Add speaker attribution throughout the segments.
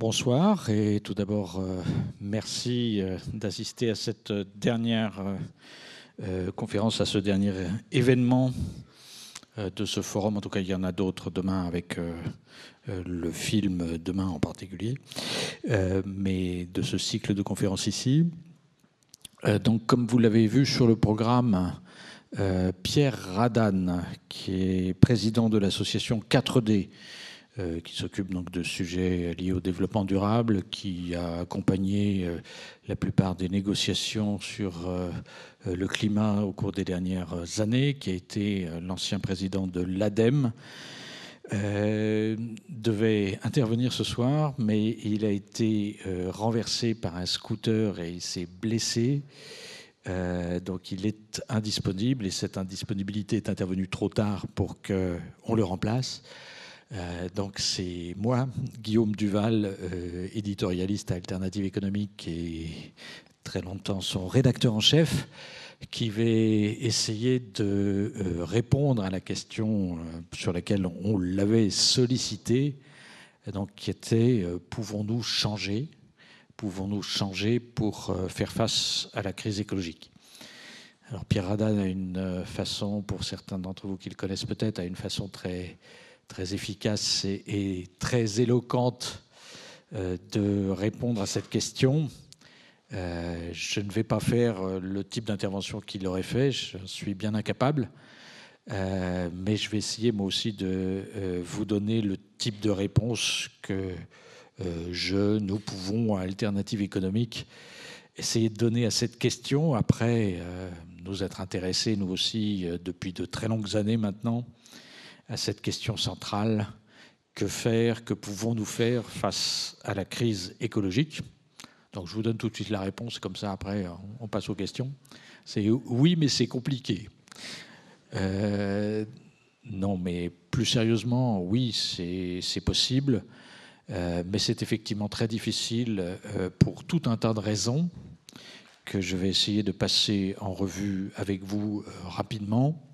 Speaker 1: Bonsoir et tout d'abord euh, merci euh, d'assister à cette dernière euh, conférence, à ce dernier événement de ce forum. En tout cas, il y en a d'autres demain avec le film demain en particulier, mais de ce cycle de conférences ici. donc, comme vous l'avez vu sur le programme, Pierre Radan, qui est président de l'association 4D, euh, qui s'occupe donc de sujets liés au développement durable, qui a accompagné euh, la plupart des négociations sur euh, le climat au cours des dernières années, qui a été l'ancien président de l'ADEME. devait intervenir ce soir, mais il a été renversé par un scooter et il s'est blessé. donc il est indisponible et cette indisponibilité est intervenue trop tard pour qu'on le remplace. Euh, donc c'est moi, Guillaume Duval, euh, éditorialiste à Alternative économique et très longtemps son rédacteur en chef, qui vais essayer de euh, répondre à la question sur laquelle on l'avait sollicité, donc qui était pouvons-nous changer Pouvons-nous changer pour faire face à la crise écologique? Alors Pierre Radan a une façon, pour certains d'entre vous qui le connaissent peut-être, a une façon très très efficace et, très éloquente euh, de répondre à cette question. Euh, je ne vais pas faire euh, le type d'intervention qu'il aurait fait, je suis bien incapable, mais je vais essayer moi aussi de vous donner le type de réponse que je, nous pouvons, à Alternative économique, essayer de donner à cette question, après nous être intéressés, nous aussi, depuis de très longues années maintenant, à cette question centrale que faire, que pouvons-nous faire face à la crise écologique? Donc je vous donne tout de suite la réponse, comme ça après on passe aux questions. C'est oui, mais c'est compliqué. Euh, non, mais plus sérieusement, oui, c'est possible, euh, mais c'est effectivement très difficile euh, pour tout un tas de raisons que je vais essayer de passer en revue avec vous rapidement.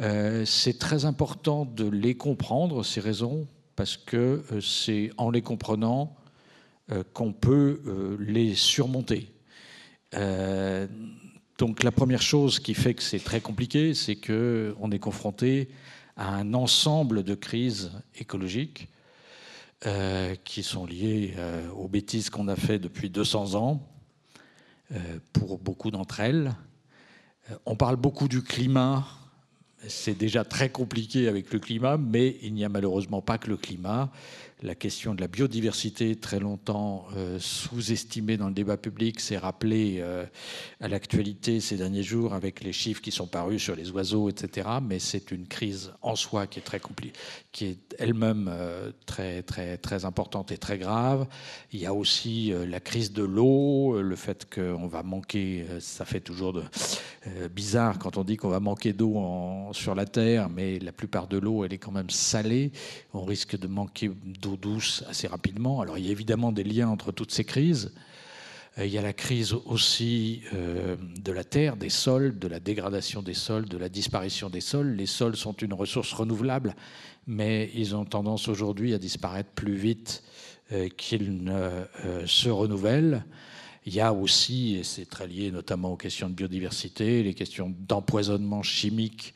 Speaker 1: Euh, c'est très important de les comprendre, ces raisons, parce que euh, c'est en les comprenant euh, qu'on peut les surmonter. donc la première chose qui fait que c'est très compliqué, c'est qu'on est confronté à un ensemble de crises écologiques qui sont liées aux bêtises qu'on a fait depuis 200 ans, pour beaucoup d'entre elles. On parle beaucoup du climat c'est déjà très compliqué avec le climat, mais il n'y a malheureusement pas que le climat la question de la biodiversité, très longtemps euh, sous-estimée dans le débat public, s'est rappelée euh, à l'actualité ces derniers jours avec les chiffres qui sont parus sur les oiseaux, etc. Mais c'est une crise en soi qui est très compliquée, qui est elle-même euh, très, très, très importante et très grave. Il y a aussi la crise de l'eau, le fait qu'on va manquer, ça fait toujours bizarre quand on dit qu'on va manquer d'eau sur la Terre, mais la plupart de l'eau, elle est quand même salée. On risque de manquer d'eau douce assez rapidement. Alors il y a évidemment des liens entre toutes ces crises. Euh, il y a la crise aussi euh, de la terre, des sols, de la dégradation des sols, de la disparition des sols. Les sols sont une ressource renouvelable, mais ils ont tendance aujourd'hui à disparaître plus vite euh, qu'ils ne se renouvellent. Il y a aussi, et c'est très lié notamment aux questions de biodiversité, les questions d'empoisonnement chimique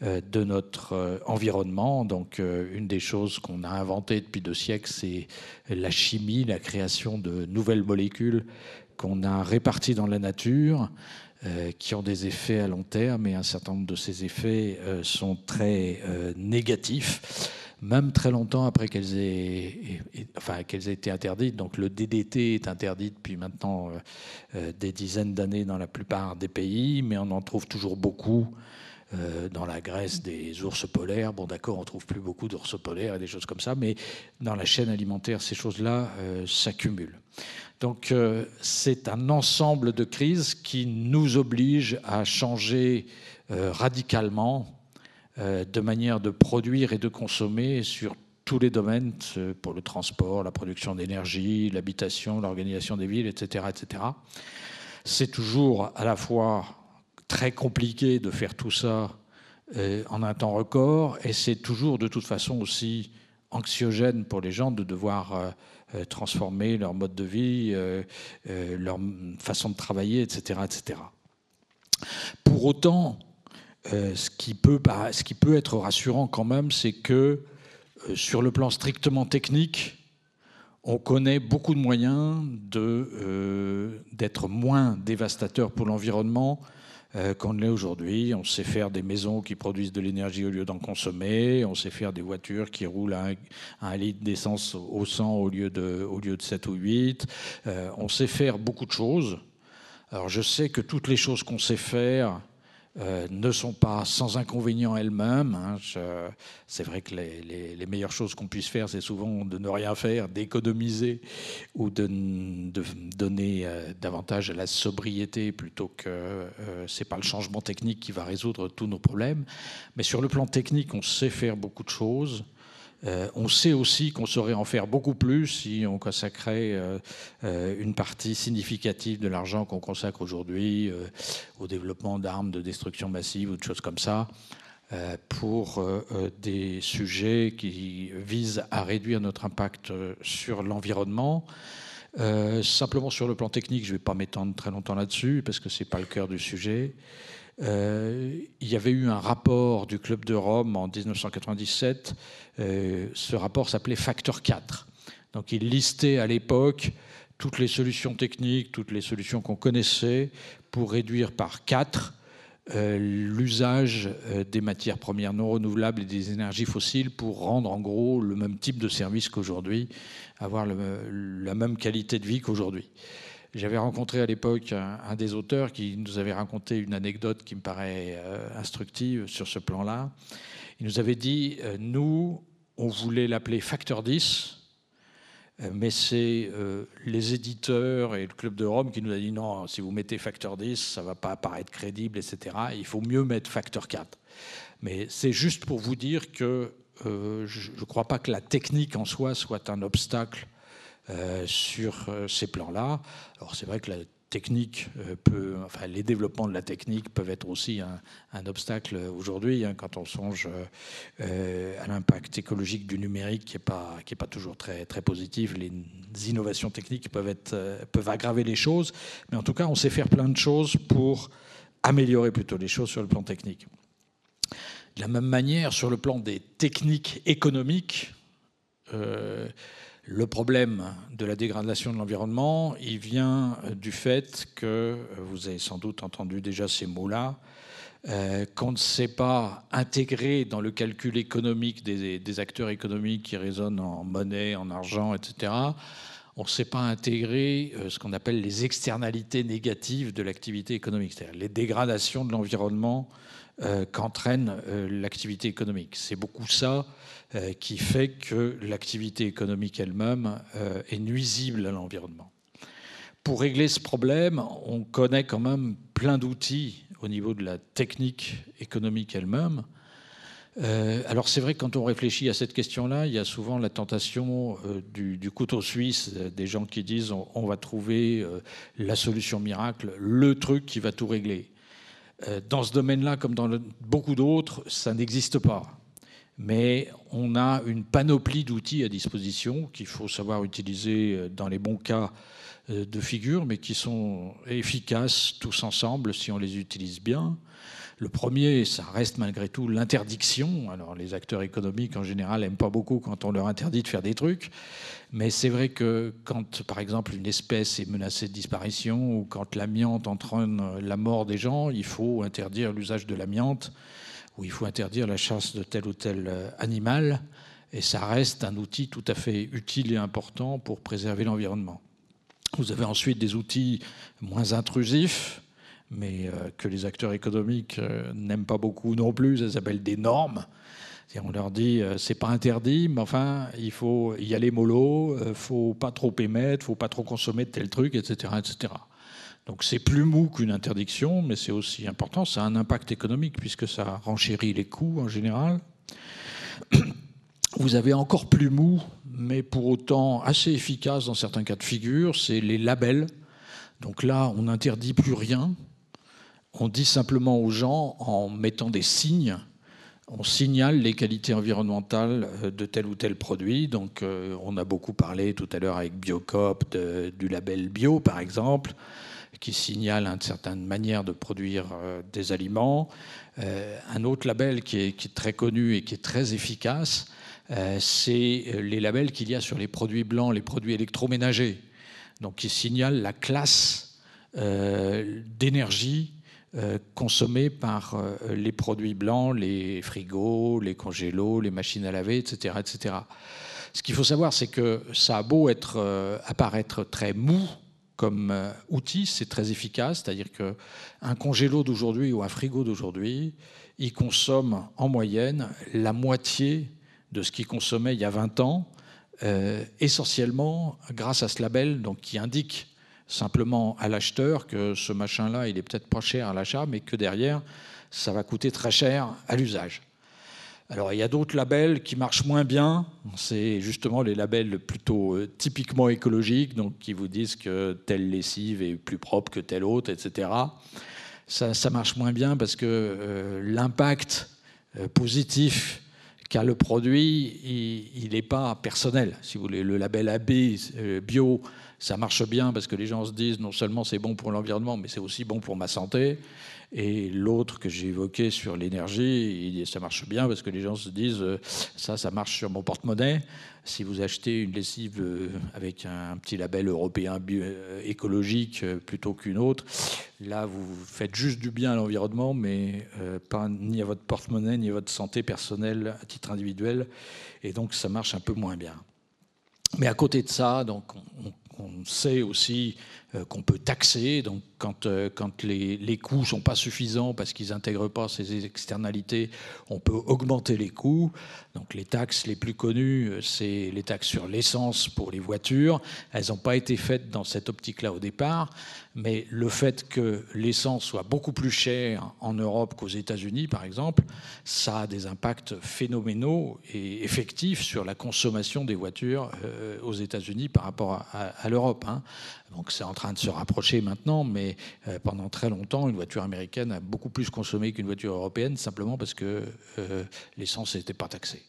Speaker 1: de notre euh, environnement. Donc, euh, une des choses qu'on a inventées depuis deux siècles, c'est la chimie, la création de nouvelles molécules qu'on a réparties dans la nature, qui ont des effets à long terme, et un certain nombre de ces effets sont très négatifs même très longtemps après qu'elles aient, enfin, aient été interdites. Donc le DDT est interdit depuis maintenant des dizaines d'années dans la plupart des pays, mais on en trouve toujours beaucoup euh, dans la graisse des ours polaires. Bon, d'accord, on trouve plus beaucoup d'ours polaires et des choses comme ça, mais dans la chaîne alimentaire, ces choses-là euh, s'accumulent. Donc, euh, c'est un ensemble de crises qui nous oblige à changer radicalement de manière de produire et de consommer sur tous les domaines, pour le transport, la production d'énergie, l'habitation, l'organisation des villes, etc. etc. C'est toujours à la fois très compliqué de faire tout ça euh, en un temps record, et c'est toujours de toute façon aussi anxiogène pour les gens de devoir transformer leur mode de vie, leur façon de travailler, etc. etc. Pour autant, ce, qui peut, être rassurant quand même, c'est que sur le plan strictement technique, on connaît beaucoup de moyens euh, d'être moins dévastateurs pour l'environnement euh, qu'on l'est aujourd'hui. On sait faire des maisons qui produisent de l'énergie au lieu d'en consommer. On sait faire des voitures qui roulent à un, litre d'essence au 100 au lieu, de, au lieu de 7 ou 8. Euh, on sait faire beaucoup de choses. Alors je sais que toutes les choses qu'on sait faire, euh, ne sont pas sans inconvénients elles-mêmes. Hein. C'est vrai que les, meilleures choses qu'on puisse faire, c'est souvent de ne rien faire, d'économiser ou de, donner euh, davantage à la sobriété plutôt que euh, c'est pas le changement technique qui va résoudre tous nos problèmes. Mais sur le plan technique, on sait faire beaucoup de choses. Euh, on sait aussi qu'on saurait en faire beaucoup plus si on consacrait euh, euh, une partie significative de l'argent qu'on consacre aujourd'hui au développement d'armes de destruction massive ou de choses comme ça pour des sujets qui visent à réduire notre impact sur l'environnement. simplement sur le plan technique, je ne vais pas m'étendre très longtemps là-dessus parce que ce n'est pas le cœur du sujet. Euh, il y avait eu un rapport du Club de Rome en 1997. Euh, ce rapport s'appelait Facteur 4. Donc il listait à l'époque toutes les solutions techniques, toutes les solutions qu'on connaissait pour réduire par 4 euh, l'usage des matières premières non renouvelables et des énergies fossiles pour rendre en gros le même type de service qu'aujourd'hui, avoir la même qualité de vie qu'aujourd'hui. J'avais rencontré à l'époque un, des auteurs qui nous avait raconté une anecdote qui me paraît euh, instructive sur ce plan-là. Il nous avait dit, euh, nous, on voulait l'appeler Facteur 10, euh, mais c'est les éditeurs et le Club de Rome qui nous a dit non, si vous mettez Facteur 10, ça ne va pas apparaître crédible, etc. Il faut mieux mettre Facteur 4. Mais c'est juste pour vous dire que je ne crois pas que la technique en soi soit un obstacle sur euh, ces plans-là. Alors c'est vrai que la technique euh, peut, enfin les développements de la technique peuvent être aussi un, obstacle aujourd'hui hein, quand on songe à l'impact écologique du numérique qui n'est pas qui est pas toujours très très positif. Les innovations techniques peuvent être peuvent aggraver les choses, mais en tout cas on sait faire plein de choses pour améliorer plutôt les choses sur le plan technique. De la même manière, sur le plan des techniques économiques, le problème de la dégradation de l'environnement, il vient du fait que, vous avez sans doute entendu déjà ces mots-là, euh, qu'on ne sait pas intégrer dans le calcul économique des, acteurs économiques qui résonnent en monnaie, en argent, etc., on ne sait pas intégrer euh, ce qu'on appelle les externalités négatives de l'activité économique, c'est-à-dire les dégradations de l'environnement qu'entraîne l'activité économique. C'est beaucoup ça euh, qui fait que l'activité économique elle-même euh, est nuisible à l'environnement. Pour régler ce problème, on connaît quand même plein d'outils au niveau de la technique économique elle-même. Euh, alors c'est vrai que quand on réfléchit à cette question-là, il y a souvent la tentation du, couteau suisse, des gens qui disent on, va trouver la solution miracle, le truc qui va tout régler. Dans ce domaine-là, comme dans beaucoup d'autres, ça n'existe pas mais on a une panoplie d'outils à disposition qu'il faut savoir utiliser euh, dans les bons cas euh, de figure, mais qui sont efficaces tous ensemble si on les utilise bien. Le premier, ça reste malgré tout l'interdiction. Alors les acteurs économiques en général n'aiment pas beaucoup quand on leur interdit de faire des trucs, mais c'est vrai que quand par exemple une espèce est menacée de disparition ou quand l'amiante entraîne la mort des gens, il faut interdire l'usage de l'amiante où il faut interdire la chasse de tel ou tel euh, animal, et ça reste un outil tout à fait utile et important pour préserver l'environnement. Vous avez ensuite des outils moins intrusifs, mais euh, que les acteurs économiques euh, n'aiment pas beaucoup non plus, ça s'appelle des normes. on leur dit c'est pas interdit, mais enfin il faut y aller mollo, faut pas trop émettre, faut pas trop consommer de tel truc, etc., etc. Donc c'est plus mou qu'une interdiction, mais c'est aussi important, ça a un impact économique puisque ça renchérit les coûts en général. Vous avez encore plus mou, mais pour autant assez efficace dans certains cas de figure, c'est les labels. Donc là, on n'interdit plus rien. On dit simplement aux gens, en mettant des signes, on signale les qualités environnementales de tel ou tel produit. Donc, on a beaucoup parlé tout à l'heure avec Biocop du label bio, par exemple, qui signale une certaine manière de produire des aliments. un autre label qui est, très connu et qui est très efficace, c'est les labels qu'il y a sur les produits blancs, les produits électroménagers, donc qui signalent la classe d'énergie euh, consommés par euh, les produits blancs, les frigos, les congélos, les machines à laver, etc. etc. Ce qu'il faut savoir, c'est que ça a beau euh, apparaître très mou comme outil, c'est très efficace, c'est-à-dire qu'un congélo d'aujourd'hui ou un frigo d'aujourd'hui, il consomme en moyenne la moitié de ce qu'il consommait il y a 20 ans, essentiellement grâce à ce label donc, qui indique simplement à l'acheteur que ce machin-là, il est peut-être pas cher à l'achat, mais que derrière, ça va coûter très cher à l'usage. Alors il y a d'autres labels qui marchent moins bien. C'est justement les labels plutôt euh, typiquement écologiques, donc qui vous disent que telle lessive est plus propre que telle autre, etc. Ça, ça marche moins bien parce que euh, l'impact euh, positif qu'a le produit, il n'est pas personnel. Si vous voulez, le label AB bio, ça marche bien parce que les gens se disent non seulement c'est bon pour l'environnement, mais c'est aussi bon pour ma santé. Et l'autre que j'ai évoqué sur l'énergie, ça marche bien parce que les gens se disent euh, ça, ça marche sur mon porte-monnaie. Si vous achetez une lessive euh, avec un petit label européen euh, écologique plutôt qu'une autre, là vous faites juste du bien à l'environnement, mais pas ni à votre porte-monnaie ni à votre santé personnelle à titre individuel. Et donc ça marche un peu moins bien. Mais à côté de ça, donc on, on sait aussi qu'on peut taxer. Donc, quand, euh, quand les, les coûts ne sont pas suffisants parce qu'ils n'intègrent pas ces externalités, on peut augmenter les coûts. Donc, les taxes les plus connues, euh, c'est les taxes sur l'essence pour les voitures. Elles n'ont pas été faites dans cette optique-là au départ, mais le fait que l'essence soit beaucoup plus chère en Europe qu'aux États-Unis, par exemple, ça a des impacts phénoménaux et effectifs sur la consommation des voitures aux États-Unis par rapport à, l'Europe. Hein. Donc c'est en train de se rapprocher maintenant, mais euh, pendant très longtemps, une voiture américaine a beaucoup plus consommé qu'une voiture européenne, simplement parce que euh, l'essence n'était pas taxée.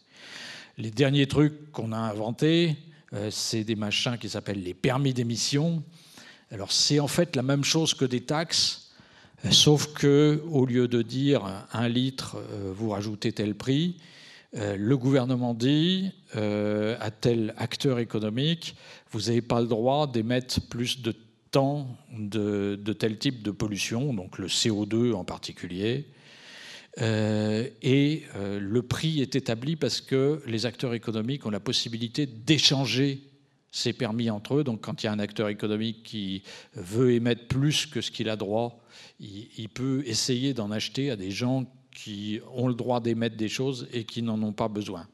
Speaker 1: Les derniers trucs qu'on a inventés, euh, c'est des machins qui s'appellent les permis d'émission. Alors c'est en fait la même chose que des taxes, sauf que au lieu de dire un litre, vous rajoutez tel prix, le gouvernement dit à tel acteur économique, vous n'avez pas le droit d'émettre plus de temps de, tel type de pollution, donc le CO2 en particulier. Euh, et le prix est établi parce que les acteurs économiques ont la possibilité d'échanger ces permis entre eux. Donc quand il y a un acteur économique qui veut émettre plus que ce qu'il a droit, il peut essayer d'en acheter à des gens qui ont le droit d'émettre des choses et qui n'en ont pas besoin.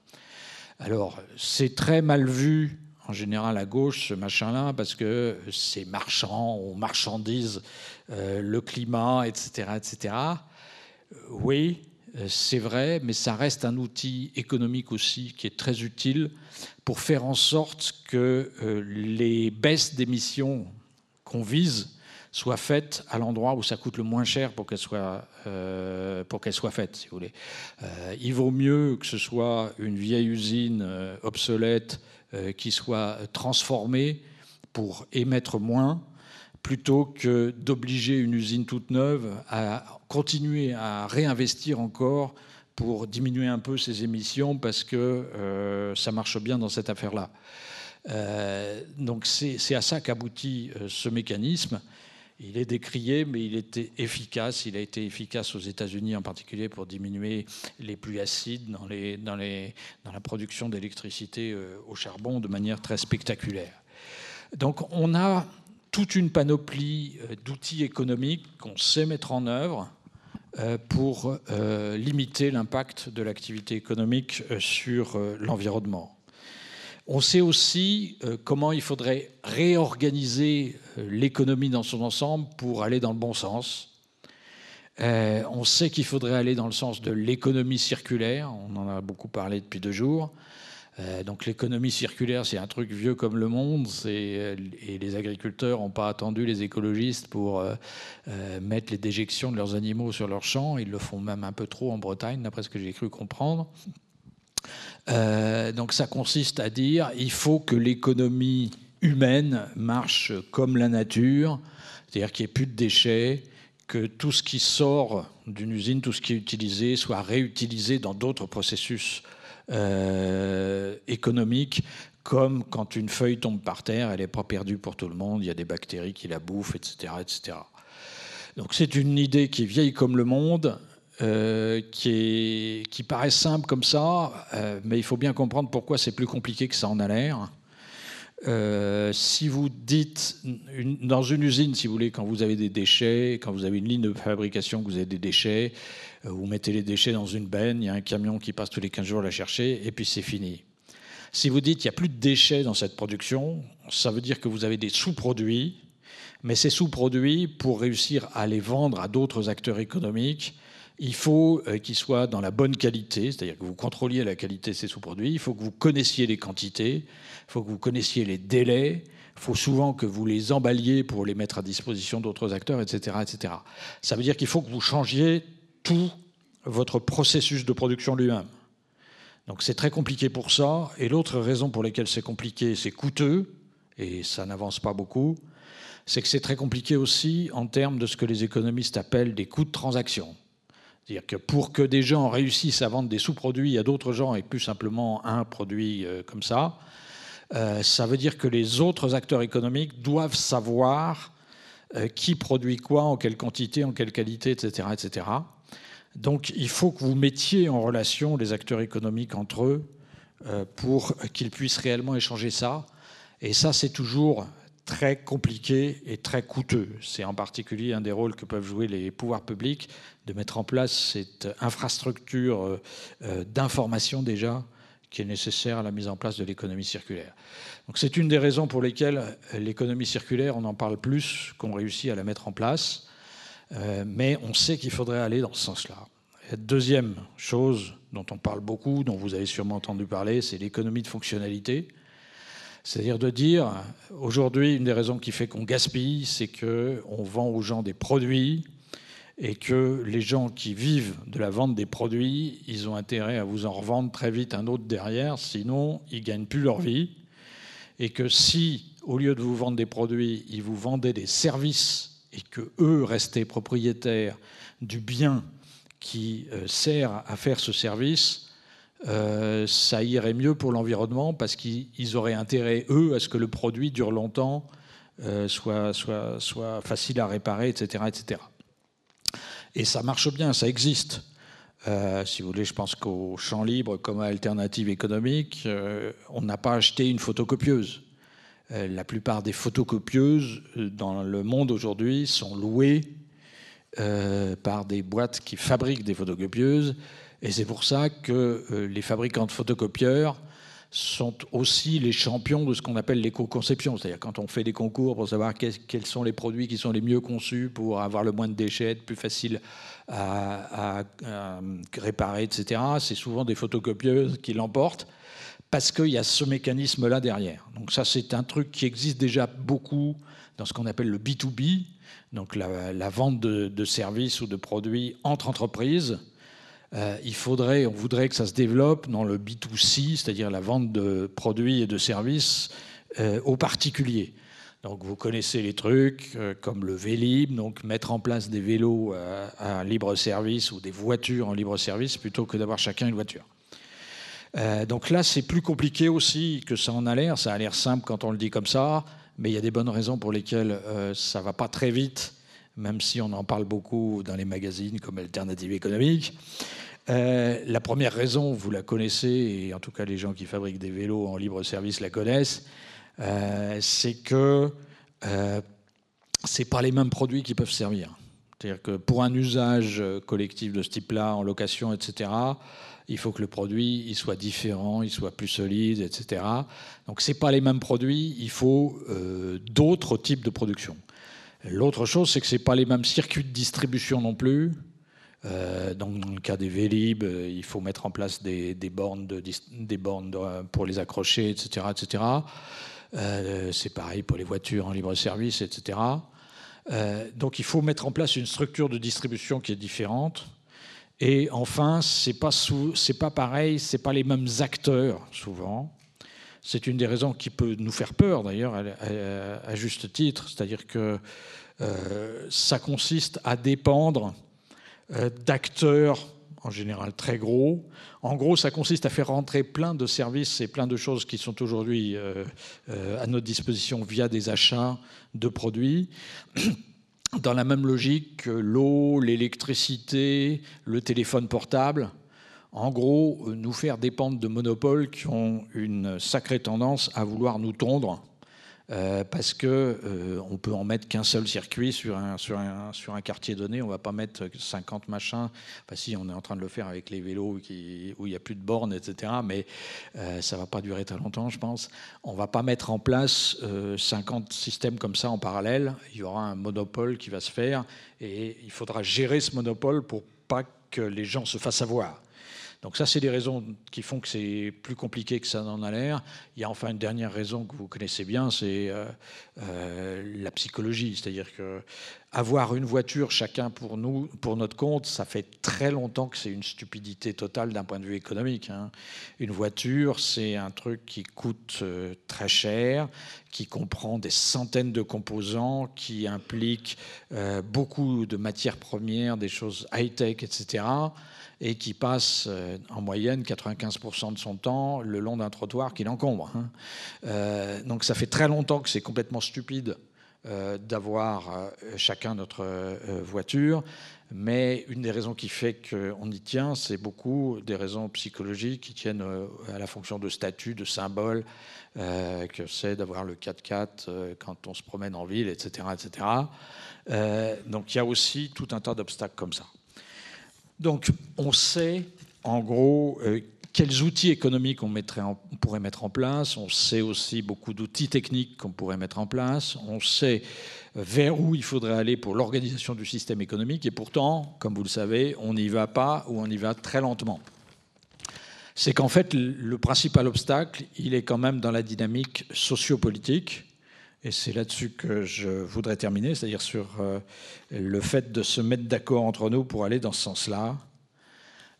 Speaker 1: Alors, c'est très mal vu en général à gauche, ce machin-là, parce que c'est marchand, on marchandise euh, le climat, etc. etc. Oui, c'est vrai, mais ça reste un outil économique aussi qui est très utile pour faire en sorte que euh, les baisses d'émissions qu'on vise soit faite à l'endroit où ça coûte le moins cher pour qu'elle soit, euh, pour qu'elle soit faite, si vous voulez. Euh, il vaut mieux que ce soit une vieille usine euh, obsolète qui soit transformée pour émettre moins, plutôt que d'obliger une usine toute neuve à continuer à réinvestir encore pour diminuer un peu ses émissions parce que ça marche bien dans cette affaire-là. donc c'est à ça qu'aboutit ce mécanisme. Il est décrié, mais il était efficace. Il a été efficace aux États-Unis en particulier pour diminuer les pluies acides dans, la production d'électricité euh, au charbon de manière très spectaculaire. Donc on a toute une panoplie euh, d'outils économiques qu'on sait mettre en œuvre euh, pour limiter l'impact de l'activité économique sur l'environnement. On sait aussi euh, comment il faudrait réorganiser euh, l'économie dans son ensemble pour aller dans le bon sens. Euh, on sait qu'il faudrait aller dans le sens de l'économie circulaire, on en a beaucoup parlé depuis deux jours. Donc l'économie circulaire, c'est un truc vieux comme le monde, et les agriculteurs n'ont pas attendu les écologistes pour mettre les déjections de leurs animaux sur leurs champs. Ils le font même un peu trop en Bretagne, d'après ce que j'ai cru comprendre. Donc ça consiste à dire il faut que l'économie humaine marche comme la nature, c'est-à-dire qu'il n'y ait plus de déchets, que tout ce qui sort d'une usine, tout ce qui est utilisé, soit réutilisé dans d'autres processus euh, économiques, comme quand une feuille tombe par terre, elle n'est pas perdue pour tout le monde, il y a des bactéries qui la bouffent, etc. etc. Donc c'est une idée qui est vieille comme le monde, euh, qui, est, qui, paraît simple comme ça, euh, mais il faut bien comprendre pourquoi c'est plus compliqué que ça en a l'air. Euh, si vous dites, dans une usine, si vous voulez, quand vous avez des déchets, quand vous avez une ligne de fabrication, que vous avez des déchets, vous mettez les déchets dans une benne, il y a un camion qui passe tous les 15 jours la chercher, et puis c'est fini. Si vous dites qu'il n'y a plus de déchets dans cette production, ça veut dire que vous avez des sous-produits, mais ces sous-produits, pour réussir à les vendre à d'autres acteurs économiques, il faut euh, qu'ils soient dans la bonne qualité, c'est-à-dire que vous contrôliez la qualité de ces sous-produits, il faut que vous connaissiez les quantités, il faut que vous connaissiez les délais, il faut souvent que vous les emballiez pour les mettre à disposition d'autres acteurs, etc., etc. Ça veut dire qu'il faut que vous changiez tout votre processus de production lui-même. Donc c'est très compliqué pour ça. Et l'autre raison pour laquelle c'est compliqué, c'est coûteux, et ça n'avance pas beaucoup, c'est que c'est très compliqué aussi en termes de ce que les économistes appellent des coûts de transaction. C'est-à-dire que pour que des gens réussissent à vendre des sous-produits à d'autres gens et plus simplement un produit euh, comme ça, euh, ça veut dire que les autres acteurs économiques doivent savoir euh, qui produit quoi, en quelle quantité, en quelle qualité, etc., etc. Donc il faut que vous mettiez en relation les acteurs économiques entre eux pour qu'ils puissent réellement échanger ça. Et ça, c'est toujours très compliqué et très coûteux. C'est en particulier un des rôles que peuvent jouer les pouvoirs publics de mettre en place cette infrastructure euh, euh, d'information déjà qui est nécessaire à la mise en place de l'économie circulaire. Donc c'est une des raisons pour lesquelles euh, l'économie circulaire, on en parle plus qu'on réussit à la mettre en place, mais on sait qu'il faudrait aller dans ce sens-là. Deuxième chose dont on parle beaucoup, dont vous avez sûrement entendu parler, c'est l'économie de fonctionnalité. C'est-à-dire de dire, aujourd'hui, une des raisons qui fait qu'on gaspille, c'est qu'on vend aux gens des produits et que les gens qui vivent de la vente des produits, ils ont intérêt à vous en revendre très vite un autre derrière, sinon ils ne gagnent plus leur vie. Et que si, au lieu de vous vendre des produits, ils vous vendaient des services et que eux restaient propriétaires du bien qui euh, sert à faire ce service, euh, ça irait mieux pour l'environnement parce qu'ils auraient intérêt, eux, à ce que le produit dure longtemps, euh, soit, soit, soit, facile à réparer, etc., etc. Et ça marche bien, ça existe. Euh, si vous voulez, je pense qu'au champ libre, comme alternative économique, on n'a pas acheté une photocopieuse. la plupart des photocopieuses dans le monde aujourd'hui sont louées par des boîtes qui fabriquent des photocopieuses et c'est pour ça que euh, les fabricants de photocopieurs sont aussi les champions de ce qu'on appelle l'éco-conception. C'est-à-dire quand on fait des concours pour savoir quels sont les produits qui sont les mieux conçus pour avoir le moins de déchets, être plus facile à, réparer, etc., c'est souvent des photocopieuses qui l'emportent parce qu'il y a ce mécanisme-là derrière. Donc ça, c'est un truc qui existe déjà beaucoup dans ce qu'on appelle le B2B, donc la, vente de services ou de produits entre entreprises euh, il faudrait, on voudrait que ça se développe dans le B2C, c'est-à-dire la vente de produits et de services euh, aux particuliers. Donc vous connaissez les trucs euh, comme le Vélib, donc mettre en place des vélos à, libre service ou des voitures en libre service plutôt que d'avoir chacun une voiture. donc là, c'est plus compliqué aussi que ça en a l'air. Ça a l'air simple quand on le dit comme ça, mais il y a des bonnes raisons pour lesquelles ça va pas très vite, même si on en parle beaucoup dans les magazines comme Alternative économique. Euh, la première raison, vous la connaissez, et en tout cas les gens qui fabriquent des vélos en libre service la connaissent, euh, c'est que euh, ce pas les mêmes produits qui peuvent servir. C'est-à-dire que pour un usage collectif de ce type-là, en location, etc., il faut que le produit il soit différent, il soit plus solide, etc. Donc ce pas les mêmes produits, il faut euh, d'autres types de production. L'autre chose, c'est que ce pas les mêmes circuits de distribution non plus, dans le cas des Vélib, il faut mettre en place des, bornes, pour les accrocher, etc. etc. c'est pareil pour les voitures en libre service, etc. donc il faut mettre en place une structure de distribution qui est différente. Et enfin, pas c'est pas pareil, c'est pas les mêmes acteurs souvent. C'est une des raisons qui peut nous faire peur d'ailleurs à, juste titre, c'est-à-dire que euh, ça consiste à dépendre euh, d'acteurs en général très gros. En gros, ça consiste à faire rentrer plein de services et plein de choses qui sont aujourd'hui euh, à notre disposition via des achats de produits dans la même logique que l'eau, l'électricité, le téléphone portable. En gros, nous faire dépendre de monopoles qui ont une sacrée tendance à vouloir nous tondre euh, parce que euh, on peut en mettre qu'un seul circuit sur un, quartier donné. On va pas mettre 50 machins. Si, on est en train de le faire avec les vélos où il n'y a plus de bornes, etc. Mais euh, ça va pas durer très longtemps, je pense. On va pas mettre en place 50 systèmes comme ça en parallèle. Il y aura un monopole qui va se faire et il faudra gérer ce monopole pour pas que les gens se fassent avoir. Donc ça, c'est des raisons qui font que c'est plus compliqué que ça n'en a l'air. Il y a enfin une dernière raison que vous connaissez bien, c'est euh, la psychologie. C'est-à-dire que avoir une voiture chacun pour nous, pour notre compte, ça fait très longtemps que c'est une stupidité totale d'un point de vue économique. Hein. Une voiture, c'est un truc qui coûte euh, très cher, qui comprend des centaines de composants, qui implique beaucoup de matières premières, des choses high-tech, etc et qui passe euh, en moyenne 95% de son temps le long d'un trottoir qui l'encombre. Hein. Euh, donc ça fait très longtemps que c'est complètement stupide euh, d'avoir chacun notre voiture, mais une des raisons qui fait qu'on y tient, c'est beaucoup des raisons psychologiques qui tiennent à la fonction de statut, de symbole, que c'est d'avoir le 4x4 quand on se promène en ville, etc. etc. donc il y a aussi tout un tas d'obstacles comme ça. Donc, on sait, en gros, euh, quels outils économiques on, pourrait mettre en place. On sait aussi beaucoup d'outils techniques qu'on pourrait mettre en place. On sait euh, vers où il faudrait aller pour l'organisation du système économique. Et pourtant, comme vous le savez, on n'y va pas ou on y va très lentement. C'est qu'en fait, le principal obstacle, il est quand même dans la dynamique sociopolitique et c'est là-dessus que je voudrais terminer, c'est-à-dire sur euh, le fait de se mettre d'accord entre nous pour aller dans ce sens-là.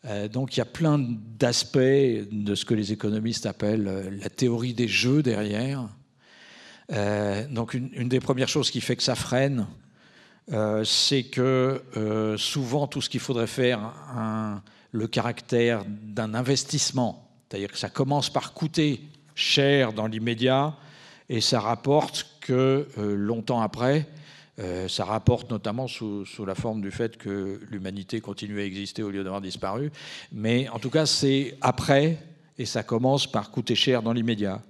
Speaker 1: Euh, donc il y a plein d'aspects de ce que les économistes appellent euh, la théorie des jeux derrière. donc une, des premières choses qui fait que ça freine, c'est que souvent tout ce qu'il faudrait faire le caractère d'un investissement, c'est-à-dire que ça commence par coûter cher dans l'immédiat et ça rapporte que euh, longtemps après, euh, ça rapporte notamment sous, la forme du fait que l'humanité continue à exister au lieu d'avoir disparu. Mais en tout cas, c'est après, et ça commence par coûter cher dans l'immédiat.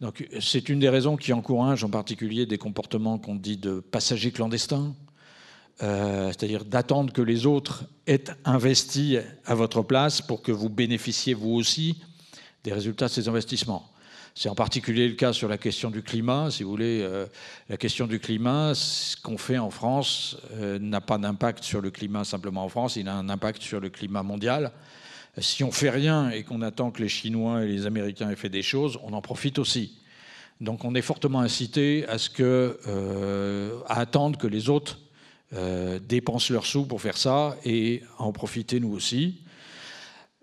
Speaker 1: Donc c'est une des raisons qui encourage en particulier des comportements qu'on dit de passagers clandestins, euh, c'est-à-dire d'attendre que les autres aient investi à votre place pour que vous bénéficiez vous aussi des résultats de ces investissements. C'est en particulier le cas sur la question du climat. Si vous voulez, euh, la question du climat, ce qu'on fait en France euh, n'a pas d'impact sur le climat simplement en France, il a un impact sur le climat mondial. Si on fait rien et qu'on attend que les Chinois et les Américains aient fait des choses, on en profite aussi. Donc on est fortement incité à, ce que, euh, à attendre que les autres dépensent leurs sous pour faire ça et à en profiter nous aussi.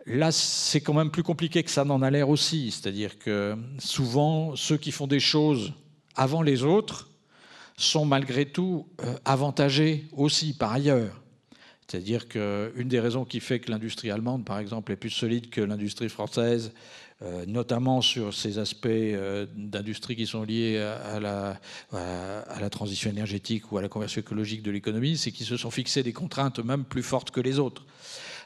Speaker 1: Là, c'est quand même plus compliqué que ça n'en a l'air aussi. C'est-à-dire que souvent, ceux qui font des choses avant les autres sont malgré tout euh, avantagés aussi par ailleurs. C'est-à-dire qu'une des raisons qui fait que l'industrie allemande, par exemple, est plus solide que l'industrie française, euh, notamment sur ces aspects euh, d'industrie qui sont liés à la, à la, transition énergétique ou à la conversion écologique de l'économie, c'est qu'ils se sont fixés des contraintes même plus fortes que les autres.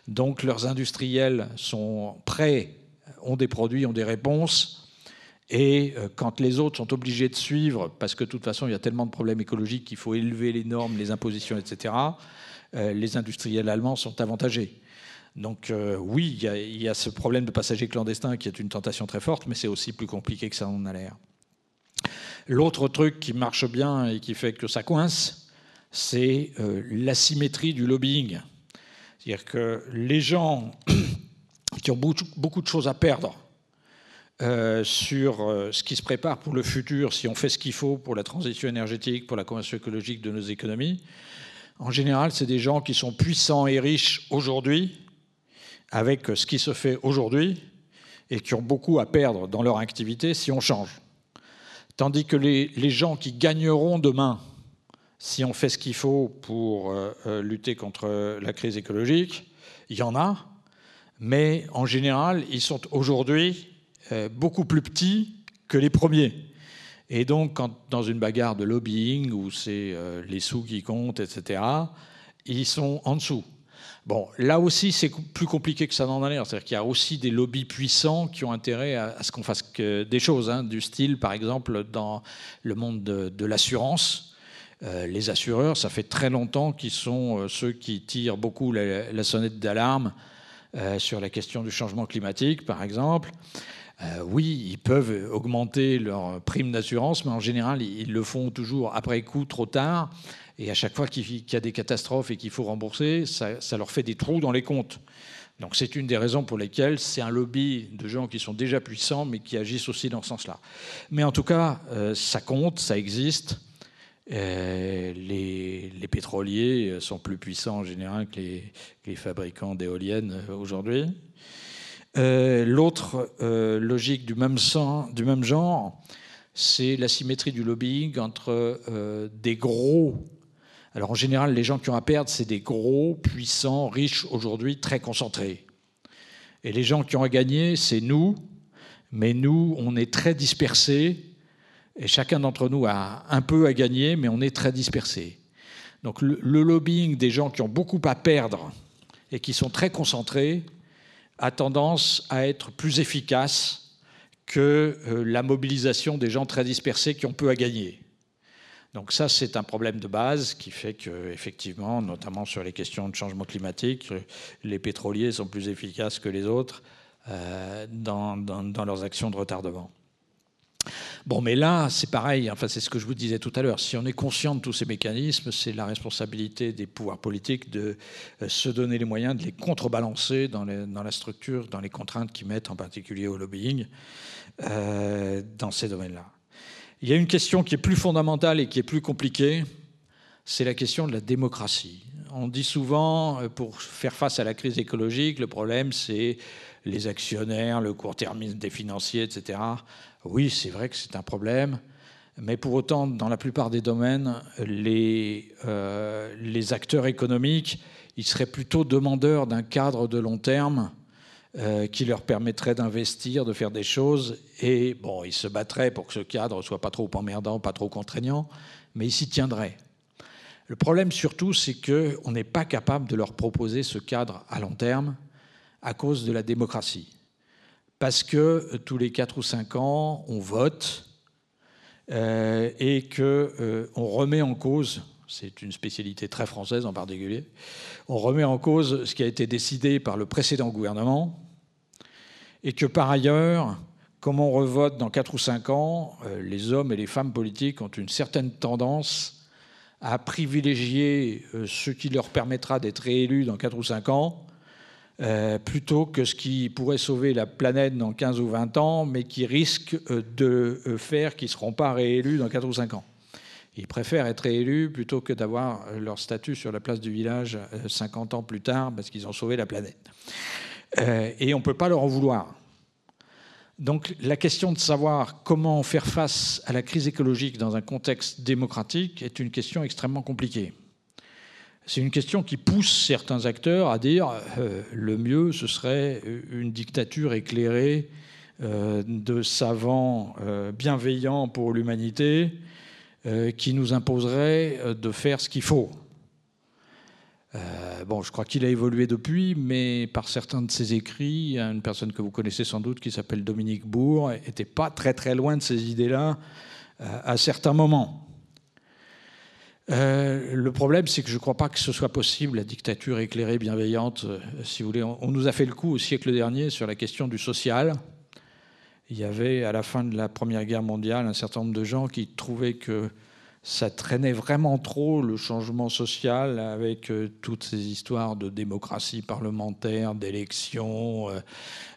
Speaker 1: Donc leurs industriels sont prêts, ont des produits, ont des réponses. Et euh, quand les autres sont obligés de suivre, parce que de toute façon il y a tellement de problèmes écologiques qu'il faut élever les normes, les impositions, etc., euh, les industriels allemands sont avantagés. Donc euh, oui, il y, a, ce problème de passagers clandestins qui est une tentation très forte, mais c'est aussi plus compliqué que ça en a l'air. L'autre truc qui marche bien et qui fait que ça coince, c'est l'asymétrie du lobbying. C'est-à-dire que les gens qui ont beaucoup de choses à perdre euh, sur euh, ce qui se prépare pour le futur, si on fait ce qu'il faut pour la transition énergétique, pour la conversion écologique de nos économies, en général, c'est des gens qui sont puissants et riches aujourd'hui, avec ce qui se fait aujourd'hui, et qui ont beaucoup à perdre dans leur activité si on change. Tandis que les gens qui gagneront demain, si on fait ce qu'il faut pour euh, lutter contre la crise écologique, il y en a, mais en général, ils sont aujourd'hui euh, beaucoup plus petits que les premiers. Et donc, dans une bagarre de lobbying où c'est euh, les sous qui comptent, etc., ils sont en dessous. Bon, là aussi, c'est plus compliqué que ça n'en a l'air. C'est-à-dire qu'il y a aussi des lobbies puissants qui ont intérêt à, ce qu'on fasse des choses, hein, du style, par exemple, dans le monde de, l'assurance. Euh, les assureurs, ça fait très longtemps qu'ils sont ceux qui tirent beaucoup la, sonnette d'alarme sur la question du changement climatique, par exemple. Euh, oui, ils peuvent augmenter leur prime d'assurance, mais en général, ils le font toujours après coup, trop tard. Et à chaque fois qu'il y a des catastrophes et qu'il faut rembourser, ça, leur fait des trous dans les comptes. Donc c'est une des raisons pour lesquelles c'est un lobby de gens qui sont déjà puissants, mais qui agissent aussi dans ce sens-là. Mais en tout cas, euh, ça compte, ça existe. Euh, les, pétroliers sont plus puissants en général que les fabricants d'éoliennes aujourd'hui. Euh, l'autre euh, logique du même, du même genre, c'est la symétrie du lobbying entre euh, des gros. Alors en général, les gens qui ont à perdre, c'est des gros, puissants, riches aujourd'hui, très concentrés. Et les gens qui ont à gagner, c'est nous. Mais nous, on est très dispersés. Et chacun d'entre nous a un peu à gagner, mais on est très dispersés. Donc le lobbying des gens qui ont beaucoup à perdre et qui sont très concentrés, a tendance à être plus efficace que euh, la mobilisation des gens très dispersés qui ont peu à gagner. Donc ça, c'est un problème de base qui fait que, effectivement, notamment sur les questions de changement climatique, les pétroliers sont plus efficaces que les autres euh, dans, leurs actions de retardement. Bon, mais là, c'est pareil, enfin, c'est ce que je vous disais tout à l'heure. Si on est conscient de tous ces mécanismes, c'est la responsabilité des pouvoirs politiques de euh, se donner les moyens de les contrebalancer dans, la structure, dans les contraintes qu'ils mettent, en particulier au lobbying, euh, dans ces domaines-là. Il y a une question qui est plus fondamentale et qui est plus compliquée, c'est la question de la démocratie. On dit souvent, euh, pour faire face à la crise écologique, le problème, c'est les actionnaires, le court-termisme des financiers, etc. Oui, c'est vrai que c'est un problème, mais pour autant, dans la plupart des domaines, les, euh, acteurs économiques, ils seraient plutôt demandeurs d'un cadre de long terme euh, qui leur permettrait d'investir, de faire des choses, et bon, ils se battraient pour que ce cadre soit pas trop emmerdant, pas trop contraignant, mais ils s'y tiendraient. Le problème surtout, c'est qu'on n'est pas capable de leur proposer ce cadre à long terme à cause de la démocratie parce que euh, tous les 4 ou 5 ans, on vote euh, et qu'on euh, remet en cause, c'est une spécialité très française en particulier, on remet en cause ce qui a été décidé par le précédent gouvernement et que par ailleurs, comme on revote dans 4 ou 5 ans, les hommes et les femmes politiques ont une certaine tendance à privilégier ce qui leur permettra d'être réélus dans 4 ou 5 ans euh, plutôt que ce qui pourrait sauver la planète dans 15 ou 20 ans, mais qui risque euh, de euh, faire qu'ils ne seront pas réélus dans 4 ou 5 ans. Ils préfèrent être réélus plutôt que d'avoir leur statut sur la place du village 50 ans plus tard parce qu'ils ont sauvé la planète. et on ne peut pas leur en vouloir. Donc la question de savoir comment faire face à la crise écologique dans un contexte démocratique est une question extrêmement compliquée. C'est une question qui pousse certains acteurs à dire euh, le mieux, ce serait une dictature éclairée euh, de savants euh, bienveillants pour l'humanité qui nous imposerait de faire ce qu'il faut. bon, je crois qu'il a évolué depuis, mais par certains de ses écrits, une personne que vous connaissez sans doute qui s'appelle Dominique Bourg n'était pas très très loin de ces idées-là à certains moments. Euh, le problème, c'est que je ne crois pas que ce soit possible, la dictature éclairée, bienveillante, euh, si vous voulez. On, nous a fait le coup au siècle dernier sur la question du social. Il y avait, à la fin de la Première Guerre mondiale, un certain nombre de gens qui trouvaient que ça traînait vraiment trop le changement social avec euh, toutes ces histoires de démocratie parlementaire, d'élections, euh,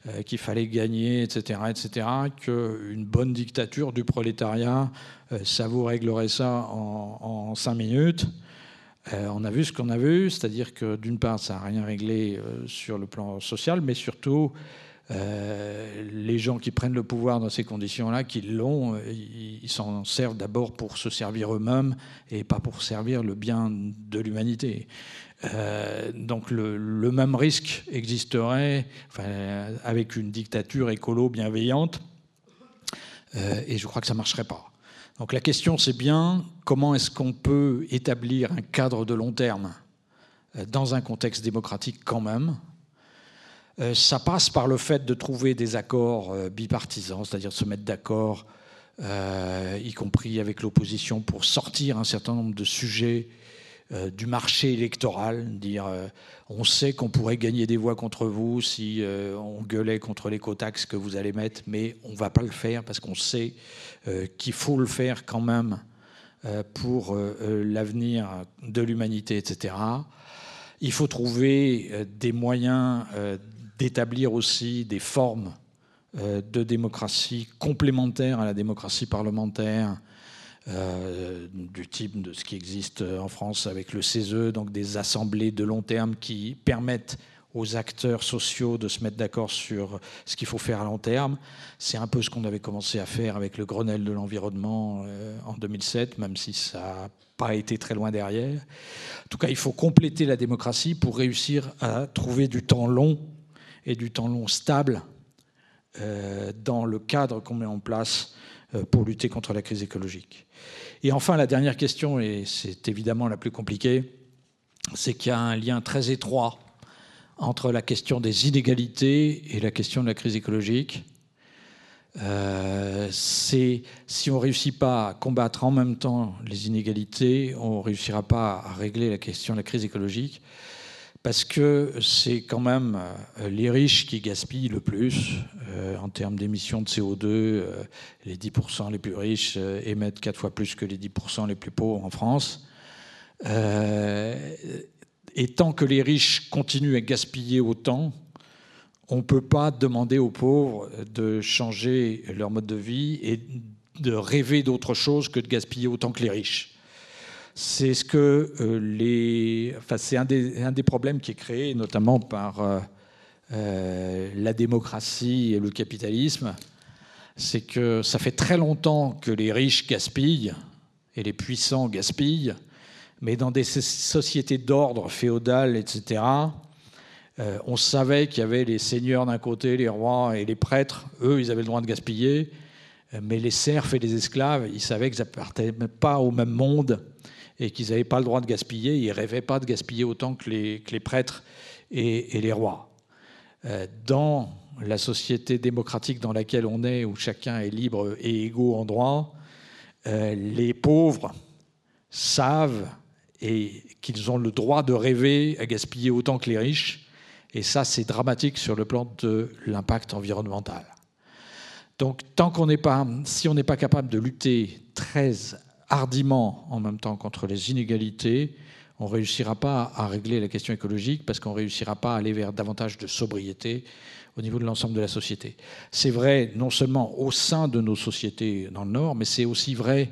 Speaker 1: euh, qu'il fallait gagner, etc., etc., qu'une bonne dictature du prolétariat, ça vous réglerait ça en, cinq minutes. on a vu ce qu'on a vu, c'est-à-dire que d'une part, ça n'a rien réglé sur le plan social, mais surtout, euh, les gens qui prennent le pouvoir dans ces conditions-là, qui l'ont, ils s'en servent d'abord pour se servir eux-mêmes et pas pour servir le bien de l'humanité. Euh, donc le, même risque existerait avec une dictature écolo bienveillante, euh, et je crois que ça ne marcherait pas. Donc la question c'est bien comment est-ce qu'on peut établir un cadre de long terme dans un contexte démocratique quand même, euh, ça passe par le fait de trouver des accords euh, bipartisans, c'est-à-dire se mettre d'accord, euh, y compris avec l'opposition, pour sortir un certain nombre de sujets du marché électoral, dire on sait qu'on pourrait gagner des voix contre vous si on gueulait contre l'écotaxe que vous allez mettre, mais on ne va pas le faire parce qu'on sait qu'il faut le faire quand même pour l'avenir de l'humanité, etc. Il faut trouver des moyens d'établir aussi des formes euh, de démocratie complémentaires à la démocratie parlementaire, euh, du type de ce qui existe en France avec le CESE, donc des assemblées de long terme qui permettent aux acteurs sociaux de se mettre d'accord sur ce qu'il faut faire à long terme. C'est un peu ce qu'on avait commencé à faire avec le Grenelle de l'environnement euh, en 2007, même si ça n'a pas été très loin derrière. En tout cas, il faut compléter la démocratie pour réussir à trouver du temps long et du temps long stable euh, dans le cadre qu'on met en place euh, pour lutter contre la crise écologique. Et enfin, la dernière question, et c'est évidemment la plus compliquée, c'est qu'il y a un lien très étroit entre la question des inégalités et la question de la crise écologique. Euh, c'est si on ne réussit pas à combattre en même temps les inégalités, on ne réussira pas à régler la question de la crise écologique parce que c'est quand même euh, les riches qui gaspillent le plus euh, en termes d'émissions de CO2. Euh, les 10% les plus riches émettent quatre fois plus que les 10% les plus pauvres en France. et tant que les riches continuent à gaspiller autant, on ne peut pas demander aux pauvres de changer leur mode de vie et de rêver d'autre chose que de gaspiller autant que les riches c'est ce que euh, les, enfin, c'est un des, problèmes qui est créé notamment par euh, euh, la démocratie et le capitalisme, c'est que ça fait très longtemps que les riches gaspillent et les puissants gaspillent, mais dans des sociétés d'ordre féodal, etc. on savait qu'il y avait les seigneurs d'un côté, les rois et les prêtres. Eux, ils avaient le droit de gaspiller, mais les serfs et les esclaves, ils savaient qu'ils n'appartenaient pas au même monde et qu'ils n'avaient pas le droit de gaspiller. Ils ne rêvaient pas de gaspiller autant que les, prêtres et, les rois. Euh, dans la société démocratique dans laquelle on est, où chacun est libre et égaux en droit, euh, les pauvres savent et qu'ils ont le droit de rêver à gaspiller autant que les riches. Et ça, c'est dramatique sur le plan de l'impact environnemental. Donc, tant qu'on n'est pas, si on n'est pas capable de lutter très hardiment en même temps contre les inégalités, on ne réussira pas à régler la question écologique parce qu'on ne réussira pas à aller vers davantage de sobriété au niveau de l'ensemble de la société. C'est vrai non seulement au sein de nos sociétés dans le Nord, mais c'est aussi vrai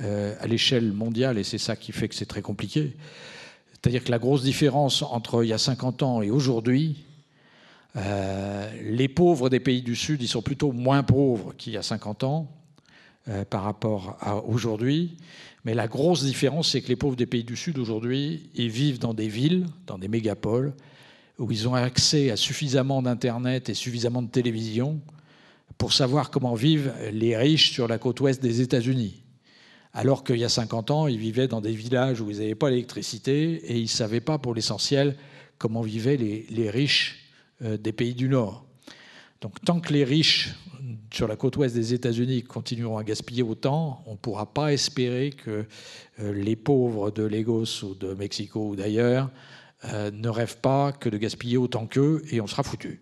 Speaker 1: euh, à l'échelle mondiale, et c'est ça qui fait que c'est très compliqué. C'est-à-dire que la grosse différence entre il y a 50 ans et aujourd'hui, euh, les pauvres des pays du Sud, ils sont plutôt moins pauvres qu'il y a 50 ans, euh, par rapport à aujourd'hui. Mais la grosse différence, c'est que les pauvres des pays du Sud aujourd'hui, ils vivent dans des villes, dans des mégapoles, où ils ont accès à suffisamment d'Internet et suffisamment de télévision pour savoir comment vivent les riches sur la côte ouest des États-Unis. Alors qu'il y a 50 ans, ils vivaient dans des villages où ils n'avaient pas l'électricité et ils ne savaient pas pour l'essentiel comment vivaient les, riches euh, des pays du Nord. Donc tant que les riches sur la côte ouest des États-Unis continueront à gaspiller autant, on ne pourra pas espérer que euh, les pauvres de Lagos ou de Mexico ou d'ailleurs euh, ne rêvent pas que de gaspiller autant qu'eux et on sera foutu.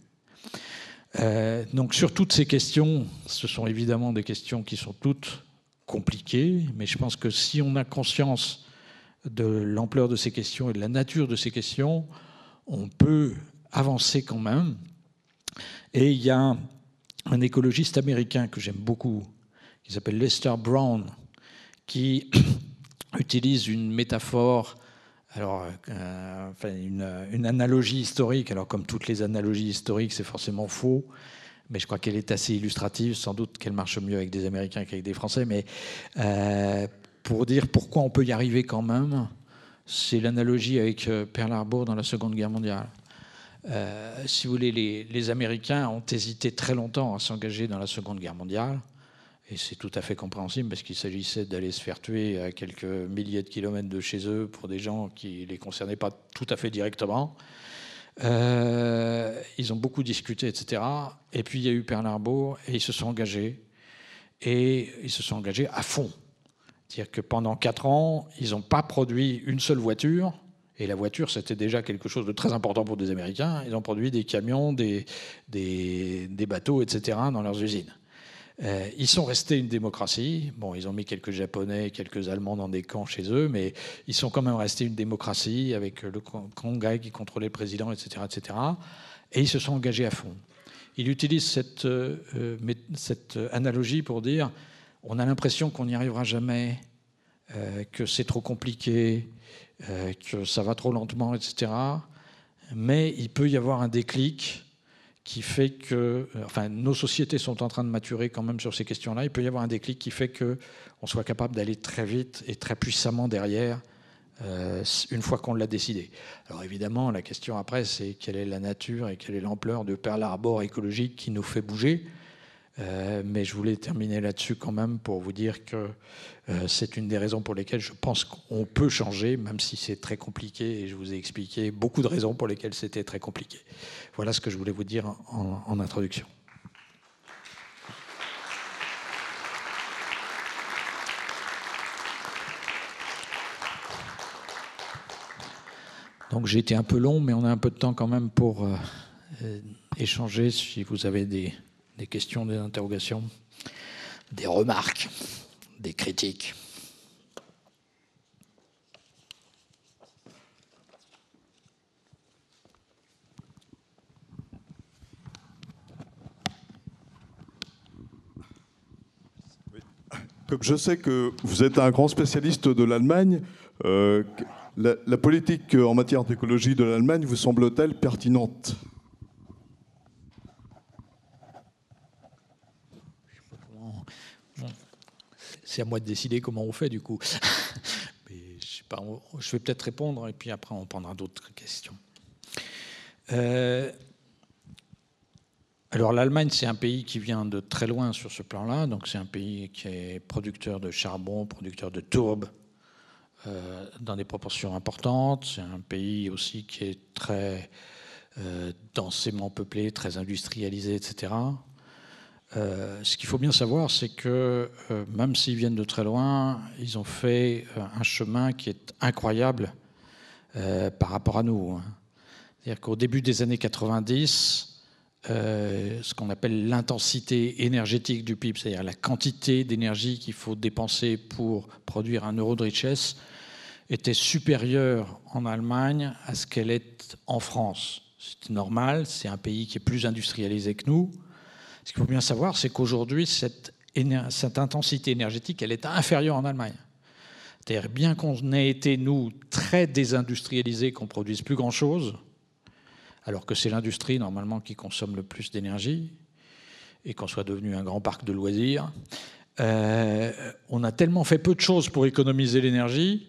Speaker 1: Euh, donc sur toutes ces questions, ce sont évidemment des questions qui sont toutes compliqué, mais je pense que si on a conscience de l'ampleur de ces questions et de la nature de ces questions, on peut avancer quand même. Et il y a un écologiste américain que j'aime beaucoup, qui s'appelle Lester Brown, qui utilise une métaphore, alors euh, une, analogie historique. Alors comme toutes les analogies historiques, c'est forcément faux, mais je crois qu'elle est assez illustrative. Sans doute qu'elle marche mieux avec des Américains qu'avec des Français, mais euh, pour dire pourquoi on peut y arriver quand même, c'est l'analogie avec euh, Pearl Harbor dans la Seconde Guerre mondiale. Euh, si vous voulez, les, Américains ont hésité très longtemps à s'engager dans la Seconde Guerre mondiale. Et c'est tout à fait compréhensible parce qu'il s'agissait d'aller se faire tuer à quelques milliers de kilomètres de chez eux pour des gens qui ne les concernaient pas tout à fait directement. Euh, ils ont beaucoup discuté, etc. Et puis il y a eu Pearl Harbor et ils se sont engagés. Et ils se sont engagés à fond. C'est-à-dire que pendant quatre ans, ils n'ont pas produit une seule voiture. Et la voiture, c'était déjà quelque chose de très important pour des Américains. Ils ont produit des camions, des, des, bateaux, etc. dans leurs usines. Euh, ils sont restés une démocratie. Bon, ils ont mis quelques Japonais, quelques Allemands dans des camps chez eux, mais ils sont quand même restés une démocratie avec le Congrès qui contrôlait le président, etc., etc. Et ils se sont engagés à fond. Il utilise cette, euh, cette analogie pour dire on a l'impression qu'on n'y arrivera jamais, euh, que c'est trop compliqué, que ça va trop lentement, etc. Mais il peut y avoir un déclic qui fait que, euh, enfin, nos sociétés sont en train de maturer quand même sur ces questions-là. Il peut y avoir un déclic qui fait que on soit capable d'aller très vite et très puissamment derrière euh, une fois qu'on l'a décidé. Alors évidemment, la question après, c'est quelle est la nature et quelle est l'ampleur de Pearl Harbor écologique qui nous fait bouger. Euh, mais je voulais terminer là-dessus quand même pour vous dire que euh, c'est une des raisons pour lesquelles je pense qu'on peut changer, même si c'est très compliqué. Et je vous ai expliqué beaucoup de raisons pour lesquelles c'était très compliqué. Voilà ce que je voulais vous dire en, introduction. Donc j'ai été un peu long, mais on a un peu de temps quand même pour euh, échanger si vous avez des, des questions, des interrogations, des remarques, des critiques.
Speaker 2: Comme je sais que vous êtes un grand spécialiste de l'Allemagne, euh, la, la, politique en matière d'écologie de l'Allemagne vous semble-t-elle pertinente?
Speaker 1: C'est à moi de décider comment on fait du coup. Je vais peut-être répondre et puis après on prendra d'autres questions. Euh, alors l'Allemagne, c'est un pays qui vient de très loin sur ce plan-là. Donc c'est un pays qui est producteur de charbon, producteur de tourbe euh, dans des proportions importantes. C'est un pays aussi qui est très euh, densément peuplé, très industrialisé, etc. Euh, ce qu'il faut bien savoir, c'est que euh, même s'ils viennent de très loin, ils ont fait euh, un chemin qui est incroyable par rapport à nous. Hein. C'est-à-dire qu'au début des années 90, ce qu'on appelle l'intensité énergétique du PIB, c'est-à-dire la quantité d'énergie qu'il faut dépenser pour produire un euro de richesse, était supérieure en Allemagne à ce qu'elle est en France. C'est normal, c'est un pays qui est plus industrialisé que nous. Ce qu'il faut bien savoir, c'est qu'aujourd'hui, cette, intensité énergétique, elle est inférieure en Allemagne. C'est-à-dire, bien qu'on ait été, nous, très désindustrialisés, qu'on produise plus grand-chose, alors que c'est l'industrie, normalement, qui consomme le plus d'énergie, et qu'on soit devenu un grand parc de loisirs, euh, on a tellement fait peu de choses pour économiser l'énergie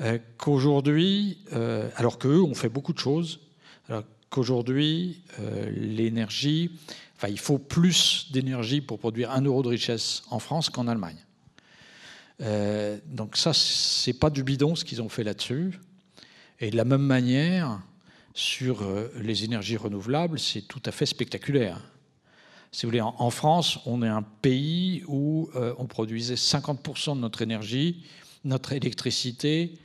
Speaker 1: euh, qu'aujourd'hui, euh, alors qu'eux ont fait beaucoup de choses, alors qu'aujourd'hui, euh, l'énergie il faut plus d'énergie pour produire un euro de richesse en France qu'en Allemagne. Euh, donc ça, c'est pas du bidon ce qu'ils ont fait là-dessus. Et de la même manière, sur euh, les énergies renouvelables, c'est tout à fait spectaculaire. Si vous voulez, en, France, on est un pays où euh, on produisait 50% de notre énergie, notre électricité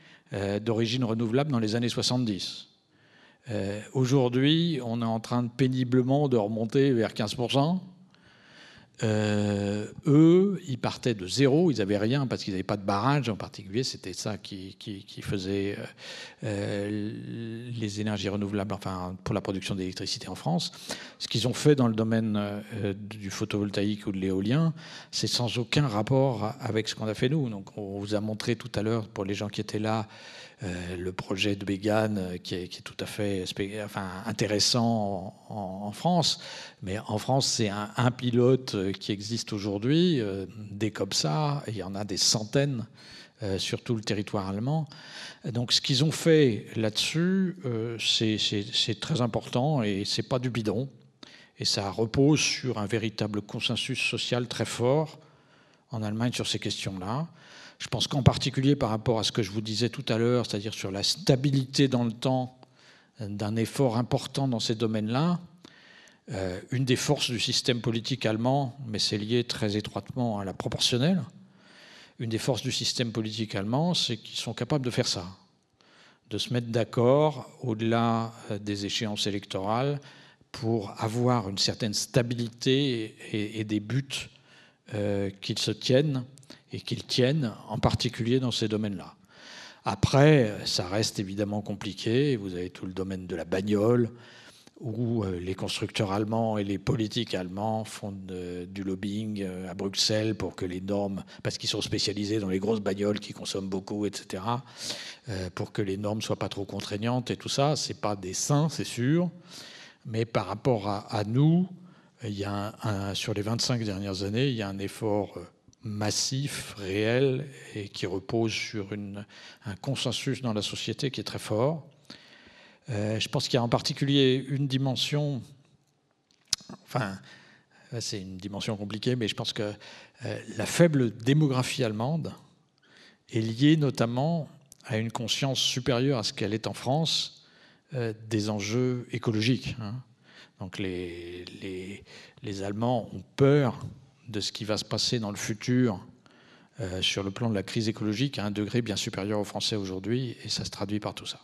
Speaker 1: d'origine renouvelable dans les années 70. Euh, aujourd'hui, on est en train de péniblement de remonter vers 15%. euh, eux, ils partaient de zéro, ils n'avaient rien parce qu'ils n'avaient pas de barrage en particulier. C'était ça qui, faisait euh, les énergies renouvelables, enfin pour la production d'électricité en France. Ce qu'ils ont fait dans le domaine du photovoltaïque ou de l'éolien, c'est sans aucun rapport avec ce qu'on a fait nous. Donc on vous a montré tout à l'heure pour les gens qui étaient là euh, le projet de Bégan euh, qui est, tout à fait intéressant en, France. Mais en France, c'est un, pilote euh, qui existe aujourd'hui. des comme ça, il y en a des centaines sur tout le territoire allemand. Donc ce qu'ils ont fait là-dessus, c'est très important et c'est pas du bidon. Et ça repose sur un véritable consensus social très fort en Allemagne sur ces questions-là. Je pense qu'en particulier par rapport à ce que je vous disais tout à l'heure, c'est-à-dire sur la stabilité dans le temps d'un effort important dans ces domaines-là, euh, une des forces du système politique allemand, mais c'est lié très étroitement à la proportionnelle, une des forces du système politique allemand, c'est qu'ils sont capables de faire ça, de se mettre d'accord au-delà euh, des échéances électorales pour avoir une certaine stabilité et, des buts euh, qu'ils se tiennent et qu'ils tiennent, en particulier dans ces domaines-là. Après, ça reste évidemment compliqué. Vous avez tout le domaine de la bagnole, où euh, les constructeurs allemands et les politiques allemands font du lobbying euh, à Bruxelles pour que les normes, parce qu'ils sont spécialisés dans les grosses bagnoles qui consomment beaucoup, etc., euh, pour que les normes soient pas trop contraignantes et tout ça. C'est pas des saints, c'est sûr, mais par rapport à, nous, il y a sur les 25 dernières années, il y a un effort massif, réel, et qui repose sur un consensus dans la société qui est très fort. Euh, je pense qu'il y a en particulier une dimension, enfin, c'est une dimension compliquée, mais je pense que euh, la faible démographie allemande est liée notamment à une conscience supérieure à ce qu'elle est en France euh, des enjeux écologiques. Hein. Donc les, les, les Allemands ont peur de ce qui va se passer dans le futur euh, sur le plan de la crise écologique à un degré bien supérieur aux Français aujourd'hui, et ça se traduit par tout ça.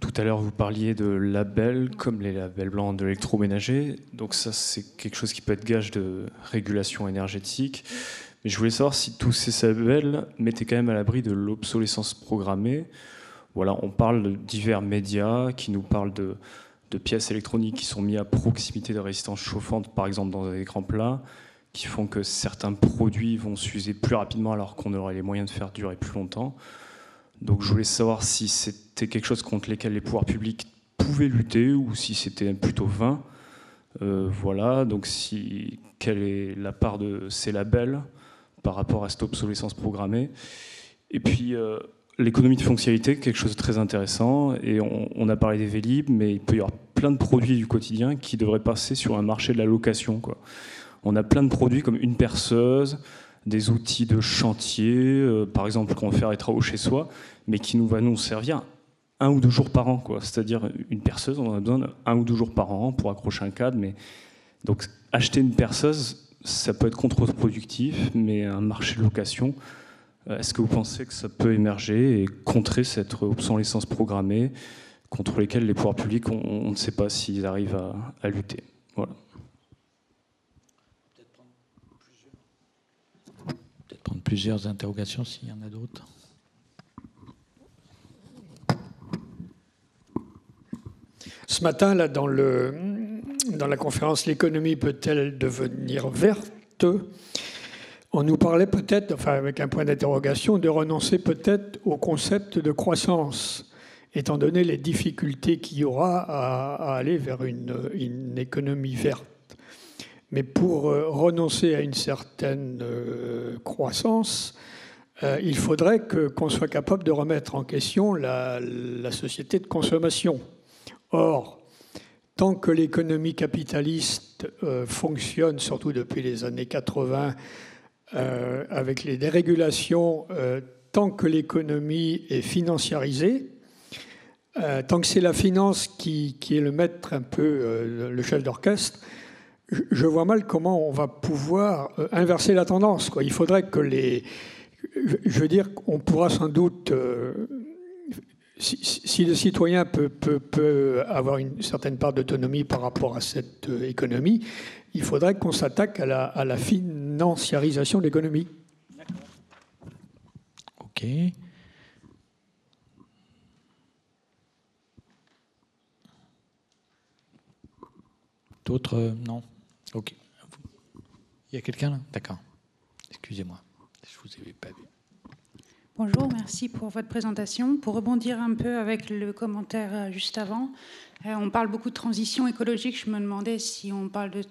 Speaker 3: Tout à l'heure, vous parliez de labels comme les labels blancs de l'électroménager. Donc ça, c'est quelque chose qui peut être gage de régulation énergétique. Mais je voulais savoir si tous ces labels mettaient quand même à l'abri de l'obsolescence programmée voilà, on parle de divers médias qui nous parlent de, pièces électroniques qui sont mises à proximité de résistance chauffante, par exemple dans des écrans plats, qui font que certains produits vont s'user plus rapidement alors qu'on aurait les moyens de faire durer plus longtemps. Donc je voulais savoir si c'était quelque chose contre lequel les pouvoirs publics pouvaient lutter ou si c'était plutôt vain. Euh, voilà, donc si, quelle est la part de ces labels par rapport à cette obsolescence programmée? Et puis, euh, l'économie de fonctionnalité, quelque chose de très intéressant. Et on, a parlé des Vélib, mais il peut y avoir plein de produits du quotidien qui devraient passer sur un marché de la location. On a plein de produits comme une perceuse, des outils de chantier, euh, par exemple, qu'on va faire les travaux chez soi, mais qui nous va nous servir un ou deux jours par an. C'est-à-dire une perceuse, on en a besoin un ou deux jours par an pour accrocher un cadre. Mais... Donc acheter une perceuse, ça peut être contre-productif, mais un marché de location, est-ce que vous pensez que ça peut émerger et contrer cette obsolescence programmée contre lesquelles les pouvoirs publics, on, ne sait pas s'ils arrivent à, lutter? Voilà.
Speaker 1: Peut-être prendre plusieurs interrogations s'il y en a d'autres.
Speaker 4: Ce matin, là, dans, le, dans la conférence L'économie peut-elle devenir verte? On nous parlait peut-être, enfin avec un point d'interrogation, de renoncer peut-être au concept de croissance, étant donné les difficultés qu'il y aura à, aller vers une, économie verte. Mais pour euh, renoncer à une certaine euh, croissance, euh, il faudrait qu'on soit capable de remettre en question la, la société de consommation. Or, tant que l'économie capitaliste fonctionne, surtout depuis les années 80, euh, avec les dérégulations, euh, tant que l'économie est financiarisée, euh, tant que c'est la finance qui, est le maître, un peu le chef d'orchestre, je vois mal comment on va pouvoir inverser la tendance. Il faudrait que les. Je veux dire, on pourra sans doute si, le citoyen peut, avoir une certaine part d'autonomie par rapport à cette économie, il faudrait qu'on s'attaque à la, à la, financiarisation de l'économie.
Speaker 1: Ok. D'autres euh, Non Ok. Il y a quelqu'un là? D'accord. Excusez-moi, je ne vous avais pas vu.
Speaker 5: Bonjour, merci pour votre présentation. Pour rebondir un peu avec le commentaire euh, juste avant, euh, on parle beaucoup de transition écologique. Je me demandais si on parle de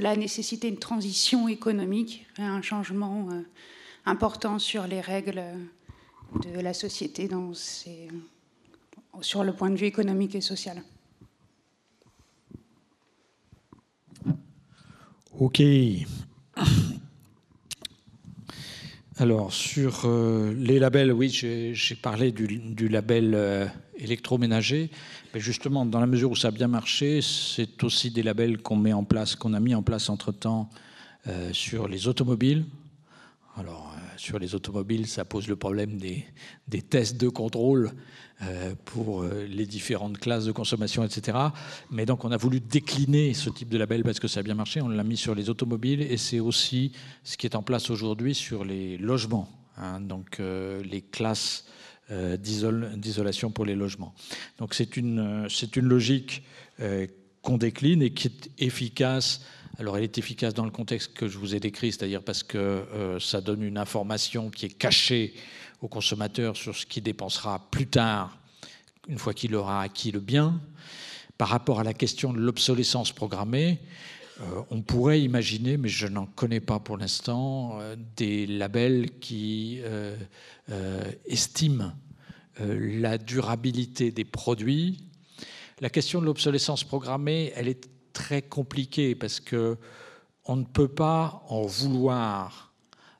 Speaker 5: la nécessité d'une transition économique, un changement euh, important sur les règles de la société dans sur le point de vue économique et social.
Speaker 1: Ok. Alors, sur euh, les labels, oui, j'ai parlé du, label euh, électroménager. Mais justement, dans la mesure où ça a bien marché, c'est aussi des labels qu'on met en place, qu'on a mis en place entre-temps euh, sur les automobiles. Alors, sur les automobiles, ça pose le problème des, tests de contrôle euh, pour euh, les différentes classes de consommation, etc. Mais donc, on a voulu décliner ce type de label parce que ça a bien marché. On l'a mis sur les automobiles et c'est aussi ce qui est en place aujourd'hui sur les logements. Hein. donc, euh, les classes d'isolation pour les logements. Donc, c'est une, logique qu'on décline et qui est efficace alors elle est efficace dans le contexte que je vous ai décrit, c'est-à-dire parce que euh, ça donne une information qui est cachée au consommateur sur ce qu'il dépensera plus tard, une fois qu'il aura acquis le bien. Par rapport à la question de l'obsolescence programmée, euh, on pourrait imaginer, mais je n'en connais pas pour l'instant, euh, des labels qui estiment la durabilité des produits. La question de l'obsolescence programmée, elle est très compliqué parce que on ne peut pas en vouloir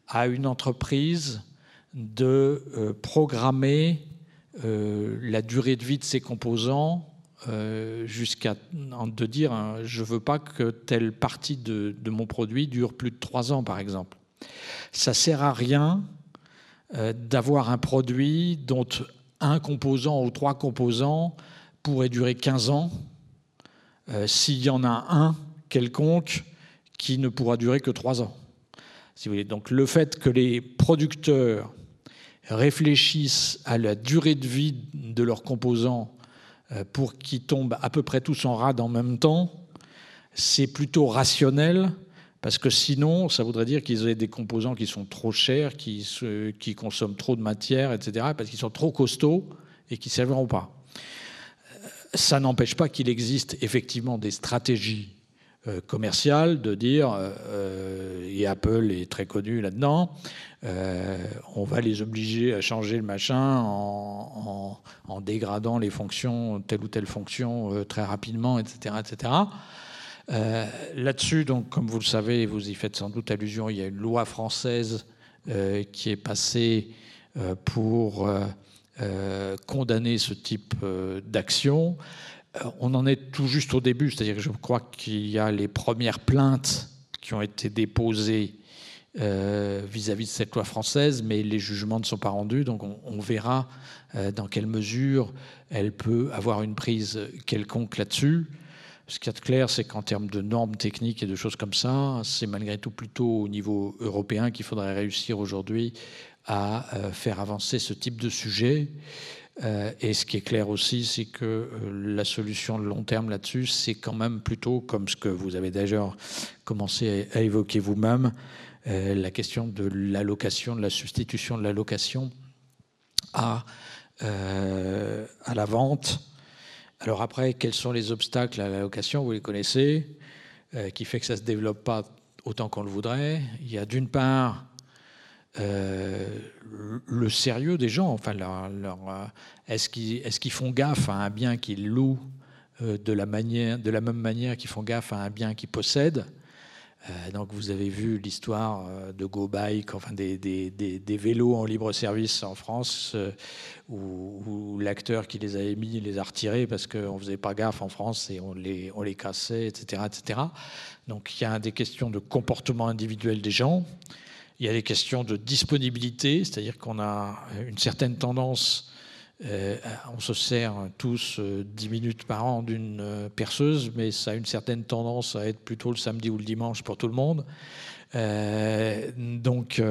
Speaker 1: à une entreprise de euh, programmer euh, la durée de vie de ses composants euh, jusqu'à de dire hein, je veux pas que telle partie de, de, mon produit dure plus de trois ans par exemple. Ça sert à rien d'avoir un produit dont un composant ou trois composants pourraient durer 15 ans euh, s'il y en a un quelconque qui ne pourra durer que trois ans. Si vous. Donc le fait que les producteurs réfléchissent à la durée de vie de leurs composants euh, pour qu'ils tombent à peu près tous en rade en même temps, c'est plutôt rationnel parce que sinon, ça voudrait dire qu'ils aient des composants qui sont trop chers, qui, qui consomment trop de matière, etc., parce qu'ils sont trop costauds et qui ne serviront pas ça n'empêche pas qu'il existe effectivement des stratégies euh, commerciales de dire, euh, et Apple est très connu là-dedans, euh, on va les obliger à changer le machin en, dégradant les fonctions, telle ou telle fonction très rapidement, etc. etc. Là-dessus, donc, comme vous le savez, vous y faites sans doute allusion, il y a une loi française qui est passée pour euh, condamner ce type euh, d'action. Euh, on en est tout juste au début, c'est-à-dire que je crois qu'il y a les premières plaintes qui ont été déposées vis-à-vis de cette loi française, mais les jugements ne sont pas rendus, donc on, verra dans quelle mesure elle peut avoir une prise quelconque là-dessus. Ce qui est clair, c'est qu'en termes de normes techniques et de choses comme ça, c'est malgré tout plutôt au niveau européen qu'il faudrait réussir aujourd'hui à euh, faire avancer ce type de sujet. Euh, et ce qui est clair aussi, c'est que euh, la solution de long terme là-dessus, c'est quand même plutôt, comme ce que vous avez déjà commencé à évoquer vous-même, la question de l'allocation, de la substitution de l'allocation à, à la vente. Alors après, quels sont les obstacles à l'allocation Vous les connaissez, qui fait que ça ne se développe pas autant qu'on le voudrait? Il y a d'une part euh, le sérieux des gens. Enfin, leur, euh, est-ce qu'ils font gaffe à un bien qu'ils louent euh, de, la manière, de la même manière qu'ils font gaffe à un bien qu'ils possèdent? Donc vous avez vu l'histoire de GoBike, enfin des, des, vélos en libre service en France, où, l'acteur qui les a émis les a retirés parce qu'on ne faisait pas gaffe en France et on les, on les cassait, etc., etc. Donc il y a des questions de comportement individuel des gens. Il y a des questions de disponibilité, c'est-à-dire qu'on a une certaine tendance on se sert tous 10 minutes par an d'une perceuse, mais ça a une certaine tendance à être plutôt le samedi ou le dimanche pour tout le monde. donc,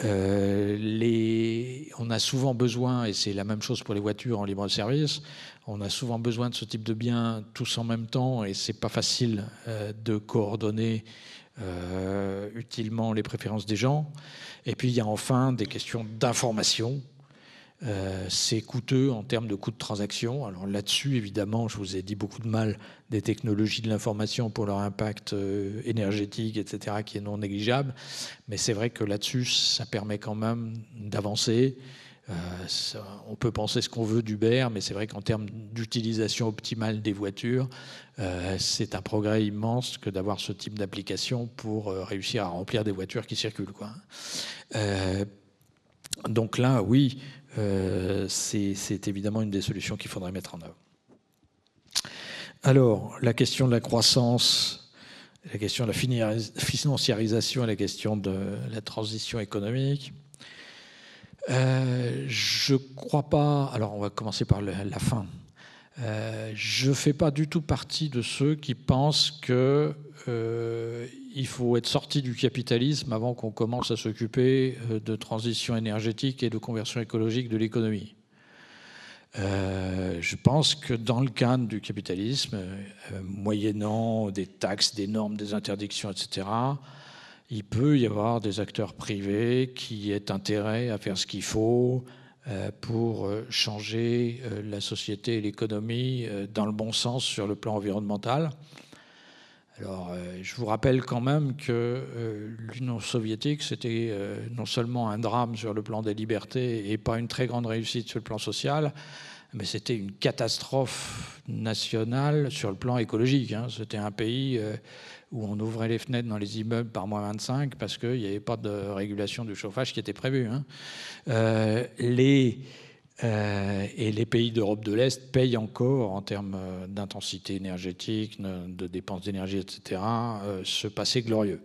Speaker 1: les, on a souvent besoin, et c'est la même chose pour les voitures en libre service, on a souvent besoin de ce type de biens tous en même temps, et c'est pas facile de coordonner euh, utilement les préférences des gens. Et puis il y a enfin des questions d'information. Euh, c'est coûteux en termes de coûts de transaction. Alors là-dessus, évidemment, je vous ai dit beaucoup de mal des technologies de l'information pour leur impact euh, énergétique, etc., qui est non négligeable. Mais c'est vrai que là-dessus, ça permet quand même d'avancer. Euh, on peut penser ce qu'on veut d'Uber, mais c'est vrai qu'en termes d'utilisation optimale des voitures, euh, c'est un progrès immense que d'avoir ce type d'application pour euh, réussir à remplir des voitures qui circulent. Donc là, oui, c'est évidemment une des solutions qu'il faudrait mettre en œuvre. Alors, la question de la croissance, la question de la financiarisation et la question de la transition économique. Euh, je ne crois pas. Alors, on va commencer par la fin. Euh, je ne fais pas du tout partie de ceux qui pensent qu'il euh, faut être sorti du capitalisme avant qu'on commence à s'occuper de transition énergétique et de conversion écologique de l'économie. je pense que dans le cadre du capitalisme, moyennant des taxes, des normes, des interdictions, etc., il peut y avoir des acteurs privés qui aient intérêt à faire ce qu'il faut euh, pour euh, changer euh, la société et l'économie dans le bon sens sur le plan environnemental. Alors, je vous rappelle quand même que l'Union soviétique, c'était non seulement un drame sur le plan des libertés et pas une très grande réussite sur le plan social, mais c'était une catastrophe nationale sur le plan écologique. Hein. C'était un pays où on ouvrait les fenêtres dans les immeubles par moins 25 parce qu'il n'y avait pas de régulation du chauffage qui était prévue. Hein. Euh, euh, et les pays d'Europe de l'Est payent encore, en termes euh, d'intensité énergétique, de dépenses d'énergie, etc., ce passé glorieux.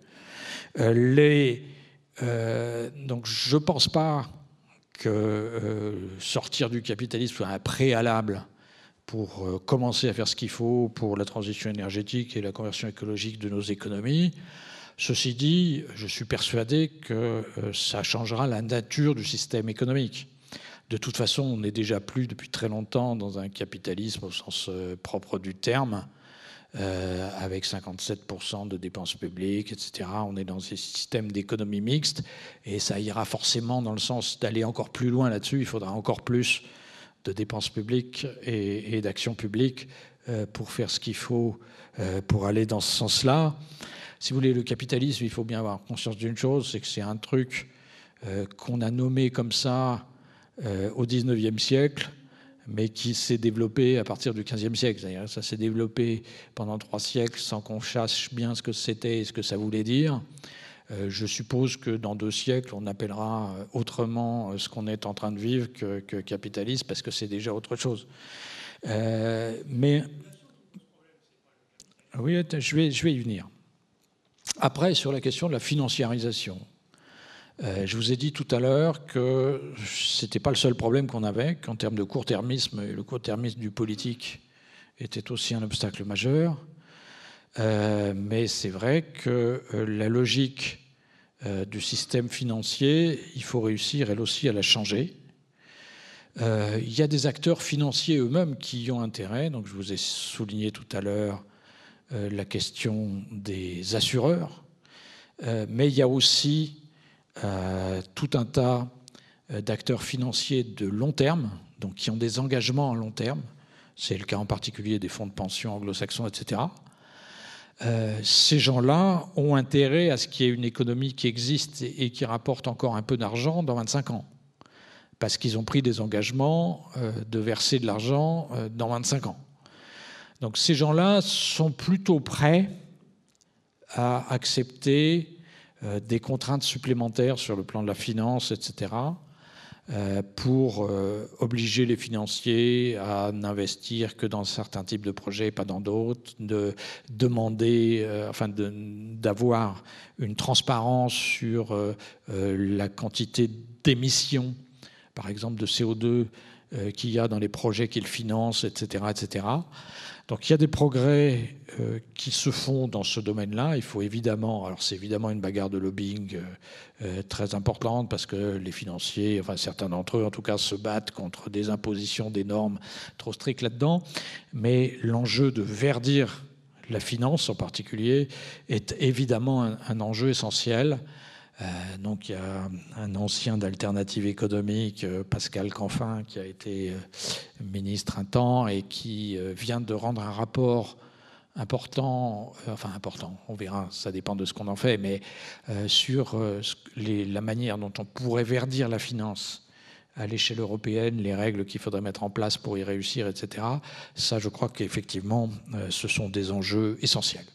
Speaker 1: donc je ne pense pas que sortir du capitalisme soit un préalable pour euh, commencer à faire ce qu'il faut pour la transition énergétique et la conversion écologique de nos économies. Ceci dit, je suis persuadé que euh, ça changera la nature du système économique. De toute façon, on n'est déjà plus depuis très longtemps dans un capitalisme au sens euh, propre du terme, avec 57% de dépenses publiques, etc. On est dans un système d'économie mixte et ça ira forcément dans le sens d'aller encore plus loin là-dessus. Il faudra encore plus de dépenses publiques et, d'actions publiques euh, pour faire ce qu'il faut euh, pour aller dans ce sens-là. Si vous voulez, le capitalisme, il faut bien avoir conscience d'une chose, c'est que c'est un truc euh, qu'on a nommé comme ça au 19e siècle, mais qui s'est développé à partir du 15e siècle. Ça s'est développé pendant trois siècles sans qu'on sache bien ce que c'était et ce que ça voulait dire. Euh, je suppose que dans deux siècles, on appellera euh, autrement euh, ce qu'on est en train de vivre que, capitaliste, parce que c'est déjà autre chose. mais oui, je vais, y venir. Après, sur la question de la financiarisation, je vous ai dit tout à l'heure que ce n'était pas le seul problème qu'on avait, qu'en termes de court-termisme, le court-termisme du politique était aussi un obstacle majeur. mais c'est vrai que la logique euh, du système financier, il faut réussir, elle aussi, à la changer. Euh, il y a des acteurs financiers eux-mêmes qui y ont intérêt. Donc, je vous ai souligné tout à l'heure euh, la question des assureurs. mais il y a aussi tout un tas d'acteurs financiers de long terme, donc qui ont des engagements à long terme. C'est le cas en particulier des fonds de pension anglo-saxons, etc. Euh, ces gens-là ont intérêt à ce qu'il y ait une économie qui existe et, qui rapporte encore un peu d'argent dans 25 ans. Parce qu'ils ont pris des engagements euh, de verser de l'argent euh, dans 25 ans. Donc ces gens-là sont plutôt prêts à accepter des contraintes supplémentaires sur le plan de la finance, etc., euh, pour euh, obliger les financiers à n'investir que dans certains types de projets, pas dans d'autres, de demander, euh, enfin d'avoir une transparence sur la quantité d'émissions, par exemple de CO2 qu'il y a dans les projets qu'il finance, etc., etc. Donc il y a des progrès euh, qui se font dans ce domaine-là. Il faut évidemment, alors c'est évidemment une bagarre de lobbying euh, euh, très importante parce que les financiers, enfin certains d'entre eux en tout cas, se battent contre des impositions, des normes trop strictes là-dedans. Mais l'enjeu de verdir la finance en particulier est évidemment un enjeu essentiel. Euh, donc il y a un ancien d'alternative économique, euh, Pascal Canfin, qui a été euh, ministre un temps et qui vient de rendre un rapport important, enfin important, on verra, ça dépend de ce qu'on en fait, mais sur la manière dont on pourrait verdir la finance à l'échelle européenne, les règles qu'il faudrait mettre en place pour y réussir, etc. Ça, je crois qu'effectivement, ce sont des enjeux essentiels.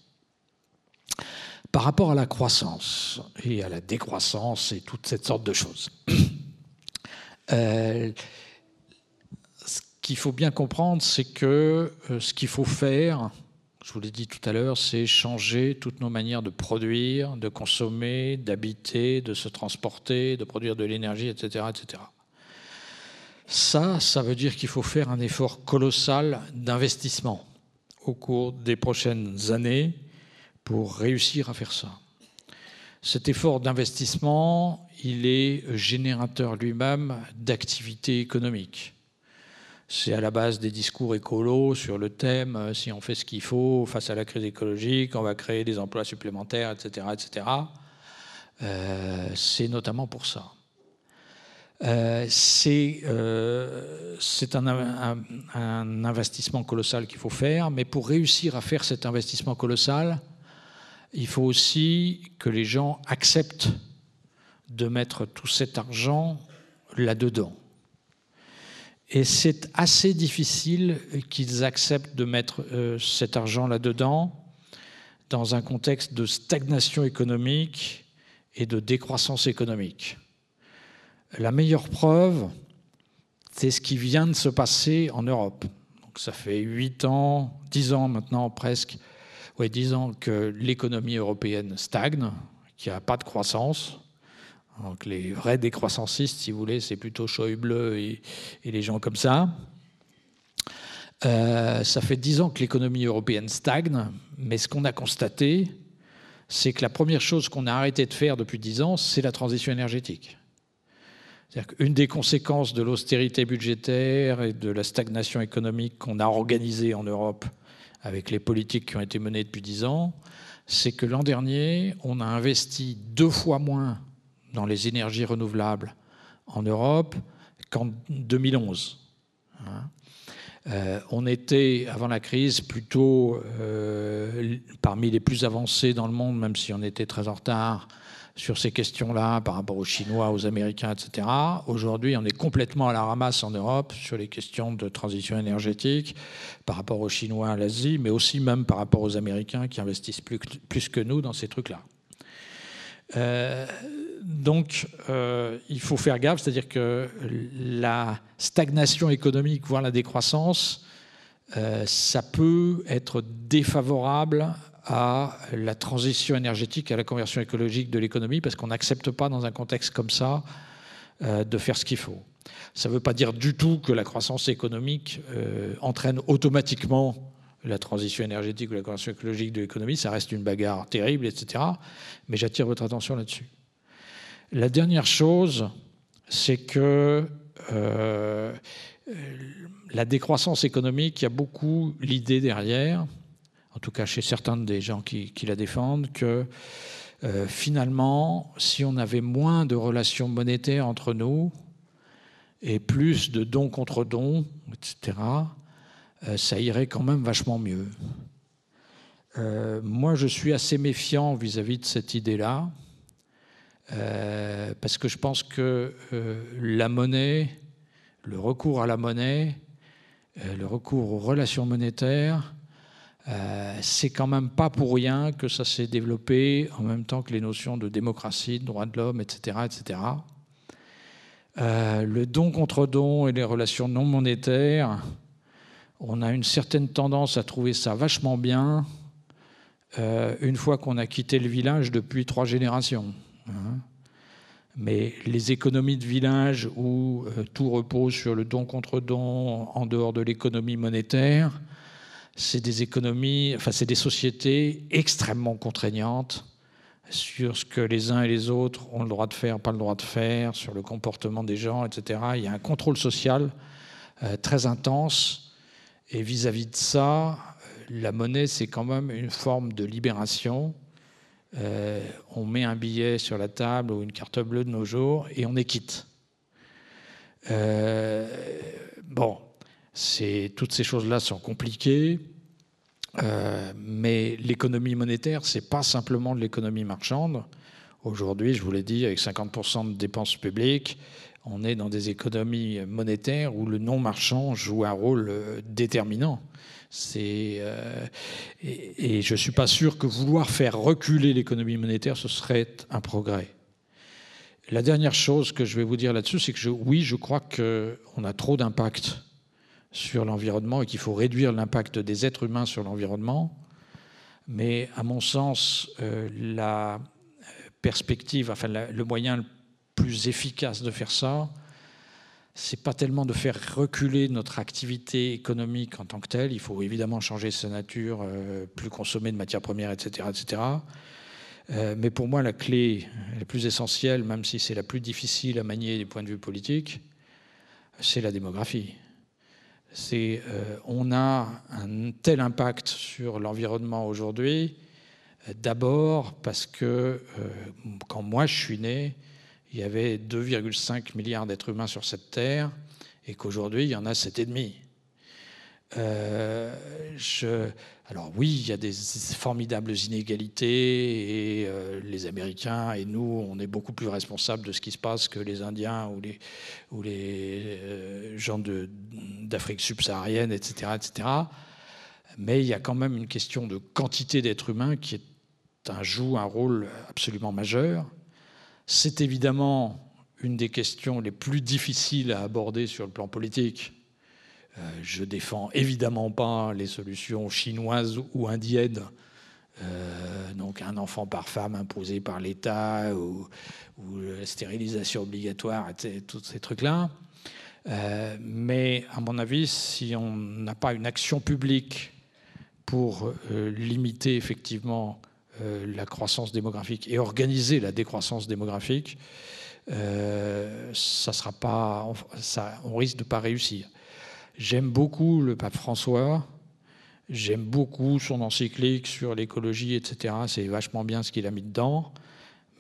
Speaker 1: Par rapport à la croissance et à la décroissance et toutes cette sorte de choses, euh, ce qu'il faut bien comprendre, c'est que euh, ce qu'il faut faire, je vous l'ai dit tout à l'heure, c'est changer toutes nos manières de produire, de consommer, d'habiter, de se transporter, de produire de l'énergie, etc., etc. Ça, ça veut dire qu'il faut faire un effort colossal d'investissement au cours des prochaines années pour réussir à faire ça. Cet effort d'investissement, il est générateur lui-même d'activité économique. C'est à la base des discours écolos sur le thème euh, si on fait ce qu'il faut face à la crise écologique, on va créer des emplois supplémentaires, etc. etc. Euh, c'est notamment pour ça. Euh, c'est un, investissement colossal qu'il faut faire, mais pour réussir à faire cet investissement colossal, il faut aussi que les gens acceptent de mettre tout cet argent là-dedans. Et c'est assez difficile qu'ils acceptent de mettre euh, cet argent là-dedans dans un contexte de stagnation économique et de décroissance économique. La meilleure preuve, c'est ce qui vient de se passer en Europe. Donc ça fait 8 ans, 10 ans maintenant presque, ouais, disant que l'économie européenne stagne, qu'il n'y a pas de croissance. Donc les vrais décroissancistes, si vous voulez, c'est plutôt Schäuble et, et les gens comme ça. Euh, ça fait dix ans que l'économie européenne stagne, mais ce qu'on a constaté, c'est que la première chose qu'on a arrêté de faire depuis dix ans, c'est la transition énergétique. C'est-à-dire qu'une des conséquences de l'austérité budgétaire et de la stagnation économique qu'on a organisée en Europe avec les politiques qui ont été menées depuis dix ans, c'est que l'an dernier, on a investi deux fois moins dans les énergies renouvelables en Europe qu'en 2011. Hein. Euh, on était, avant la crise, plutôt euh, parmi les plus avancés dans le monde, même si on était très en retard sur ces questions-là par rapport aux Chinois, aux Américains, etc. Aujourd'hui, on est complètement à la ramasse en Europe sur les questions de transition énergétique par rapport aux Chinois, à l'Asie, mais aussi même par rapport aux Américains qui investissent plus, que nous dans ces trucs-là. Euh, donc, euh, il faut faire gaffe, c'est-à-dire que la stagnation économique, voire la décroissance, euh, ça peut être défavorable à la transition énergétique, à la conversion écologique de l'économie, parce qu'on n'accepte pas dans un contexte comme ça euh, de faire ce qu'il faut. Ça ne veut pas dire du tout que la croissance économique euh, entraîne automatiquement la transition énergétique ou la conversion écologique de l'économie, ça reste une bagarre terrible, etc. Mais j'attire votre attention là-dessus. La dernière chose, c'est que euh, la décroissance économique, il y a beaucoup l'idée derrière, en tout cas chez certains des gens qui, la défendent, que euh, finalement, si on avait moins de relations monétaires entre nous et plus de dons contre dons, etc., euh, ça irait quand même vachement mieux. Euh, moi, je suis assez méfiant vis-à-vis de cette idée-là, parce que je pense que la monnaie, le recours à la monnaie, le recours aux relations monétaires, euh, c'est quand même pas pour rien que ça s'est développé en même temps que les notions de démocratie, de droits de l'homme, etc. etc. Euh, le don contre don et les relations non monétaires, on a une certaine tendance à trouver ça vachement bien euh, une fois qu'on a quitté le village depuis trois générations. Hein. Mais les économies de village où tout repose sur le don contre don en dehors de l'économie monétaire, c'est des économies, enfin c'est des sociétés extrêmement contraignantes sur ce que les uns et les autres ont le droit de faire, pas le droit de faire, sur le comportement des gens, etc. Il y a un contrôle social euh, très intense. Et vis-à-vis de ça, euh, la monnaie, c'est quand même une forme de libération. Euh, on met un billet sur la table ou une carte bleue de nos jours et on est quitte. bon, toutes ces choses-là sont compliquées. Euh, mais l'économie monétaire, c'est pas simplement de l'économie marchande. Aujourd'hui, je vous l'ai dit, avec 50% de dépenses publiques, on est dans des économies monétaires où le non marchand joue un rôle euh, déterminant. Euh, et, et, je ne suis pas sûr que vouloir faire reculer l'économie monétaire, ce serait un progrès. La dernière chose que je vais vous dire là-dessus, c'est que oui, je crois qu'on a trop d'impact sur l'environnement et qu'il faut réduire l'impact des êtres humains sur l'environnement. Mais à mon sens, euh, la perspective, enfin le moyen le plus efficace de faire ça, c'est pas tellement de faire reculer notre activité économique en tant que telle. Il faut évidemment changer sa nature, euh, plus consommer de matières premières, etc., etc. Euh, mais pour moi, la clé la plus essentielle, même si c'est la plus difficile à manier du point de vue politique, c'est la démographie c'est euh, on a un tel impact sur l'environnement aujourd'hui, euh, d'abord parce que euh, quand moi je suis né, il y avait 2,5 milliards d'êtres humains sur cette terre et qu'aujourd'hui il y en a 7,5. Euh, je, alors oui, il y a des formidables inégalités et euh, les Américains et nous, on est beaucoup plus responsables de ce qui se passe que les Indiens ou les, euh, gens d'Afrique subsaharienne, etc.. Mais il y a quand même une question de quantité d'êtres humains qui joue un rôle absolument majeur. C'est évidemment une des questions les plus difficiles à aborder sur le plan politique je défends évidemment pas les solutions chinoises ou indiennes. Euh, donc un enfant par femme imposé par l'État ou, la stérilisation obligatoire, tous ces trucs-là. Euh, mais à mon avis, si on n'a pas une action publique pour limiter effectivement la croissance démographique et organiser la décroissance démographique, ça sera pas, on risque de ne pas réussir. J'aime beaucoup le pape François. J'aime beaucoup son encyclique sur l'écologie, etc. C'est vachement bien ce qu'il a mis dedans.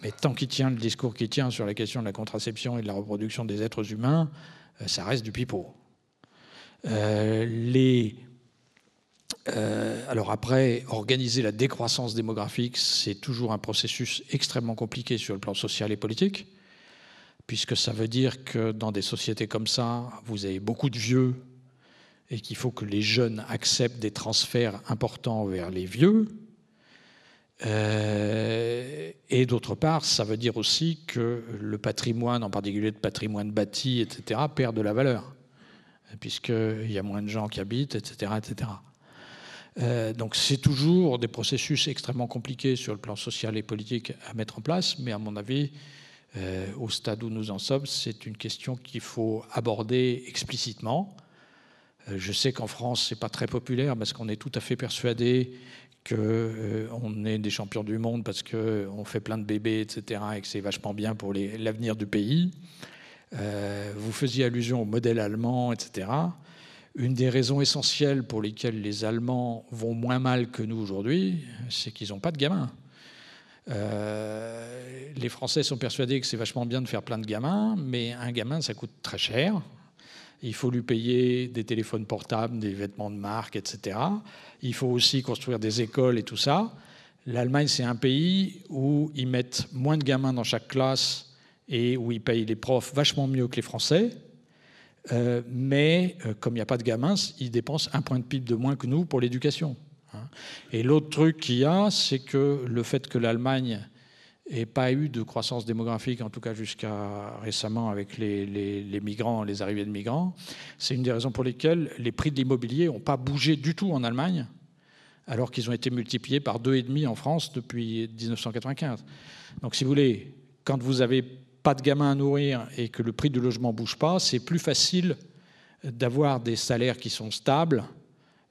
Speaker 1: Mais tant qu'il tient le discours qu'il tient sur la question de la contraception et de la reproduction des êtres humains, euh, ça reste du pipeau. Euh, euh, alors après, organiser la décroissance démographique, c'est toujours un processus extrêmement compliqué sur le plan social et politique, puisque ça veut dire que dans des sociétés comme ça, vous avez beaucoup de vieux et qu'il faut que les jeunes acceptent des transferts importants vers les vieux. Euh, et d'autre part, ça veut dire aussi que le patrimoine, en particulier le patrimoine bâti, etc., perd de la valeur, puisqu'il y a moins de gens qui habitent, etc. etc. Euh, donc c'est toujours des processus extrêmement compliqués sur le plan social et politique à mettre en place, mais à mon avis, euh, au stade où nous en sommes, c'est une question qu'il faut aborder explicitement je sais qu'en France, c'est pas très populaire parce qu'on est tout à fait persuadé qu'on euh, est des champions du monde parce qu'on fait plein de bébés, etc., et que c'est vachement bien pour l'avenir du pays. Euh, vous faisiez allusion au modèle allemand, etc. Une des raisons essentielles pour lesquelles les Allemands vont moins mal que nous aujourd'hui, c'est qu'ils n'ont pas de gamins. les Français sont persuadés que c'est vachement bien de faire plein de gamins, mais un gamin, ça coûte très cher il faut lui payer des téléphones portables, des vêtements de marque, etc. Il faut aussi construire des écoles et tout ça. L'Allemagne, c'est un pays où ils mettent moins de gamins dans chaque classe et où ils payent les profs vachement mieux que les Français. Euh, mais euh, comme il n'y a pas de gamins, ils dépensent un point de PIB de moins que nous pour l'éducation. Hein. Et l'autre truc qu'il y a, c'est que le fait que l'Allemagne et pas eu de croissance démographique, en tout cas jusqu'à récemment avec les, migrants, les arrivées de migrants. C'est une des raisons pour lesquelles les prix de l'immobilier n'ont pas bougé du tout en Allemagne, alors qu'ils ont été multipliés par deux et demi en France depuis 1995. Donc, si vous voulez, quand vous n'avez pas de gamins à nourrir et que le prix du logement bouge pas, c'est plus facile d'avoir des salaires qui sont stables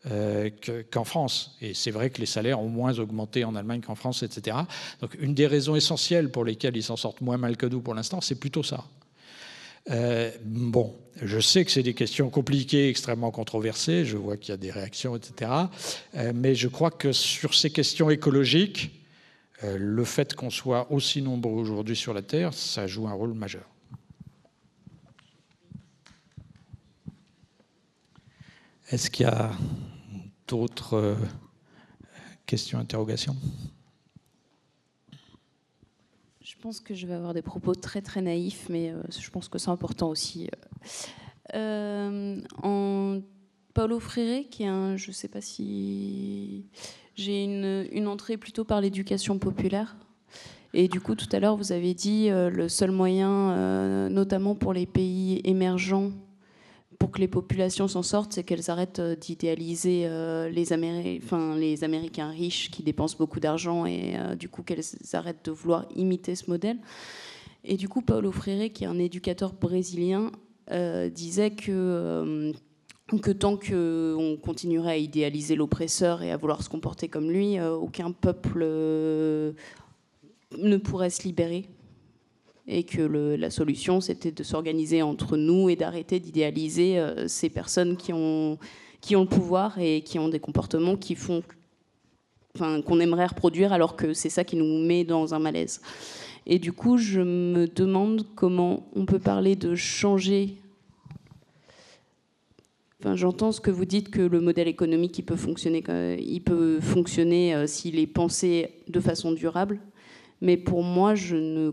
Speaker 1: euh, qu'en France. Et c'est vrai que les salaires ont moins augmenté en Allemagne qu'en France, etc. Donc une des raisons essentielles pour lesquelles ils s'en sortent moins mal que nous pour l'instant, c'est plutôt ça. Euh, bon, je sais que c'est des questions compliquées, extrêmement controversées, je vois qu'il y a des réactions, etc. Euh, mais je crois que sur ces questions écologiques, le fait qu'on soit aussi nombreux aujourd'hui sur la Terre, ça joue un rôle majeur. Est-ce qu'il y a d'autres euh, questions, interrogations?
Speaker 6: Je pense que je vais avoir des propos très très naïfs, mais euh, je pense que c'est important aussi. Euh, en Paulo Freire, qui est un, je ne sais pas si j'ai une entrée plutôt par l'éducation populaire. Et du coup, tout à l'heure, vous avez dit le seul moyen, notamment pour les pays émergents, pour que les populations s'en sortent, c'est qu'elles arrêtent euh, d'idéaliser euh, les, Américains riches qui dépensent beaucoup d'argent et euh, du coup qu'elles arrêtent de vouloir imiter ce modèle. Et du coup, Paulo Freire, qui est un éducateur brésilien, disait que, que tant qu'on continuerait à idéaliser l'oppresseur et à vouloir se comporter comme lui, aucun peuple ne pourrait se libérer et que la solution, c'était de s'organiser entre nous et d'arrêter d'idéaliser euh, ces personnes qui ont, qui ont le pouvoir et qui ont des comportements qui font qu'on aimerait reproduire alors que c'est ça qui nous met dans un malaise. Et du coup, je me demande comment on peut parler de changer. Enfin, j'entends ce que vous dites que le modèle économique il peut fonctionner, il peut fonctionner euh, s'il est pensé de façon durable. Mais pour moi, je ne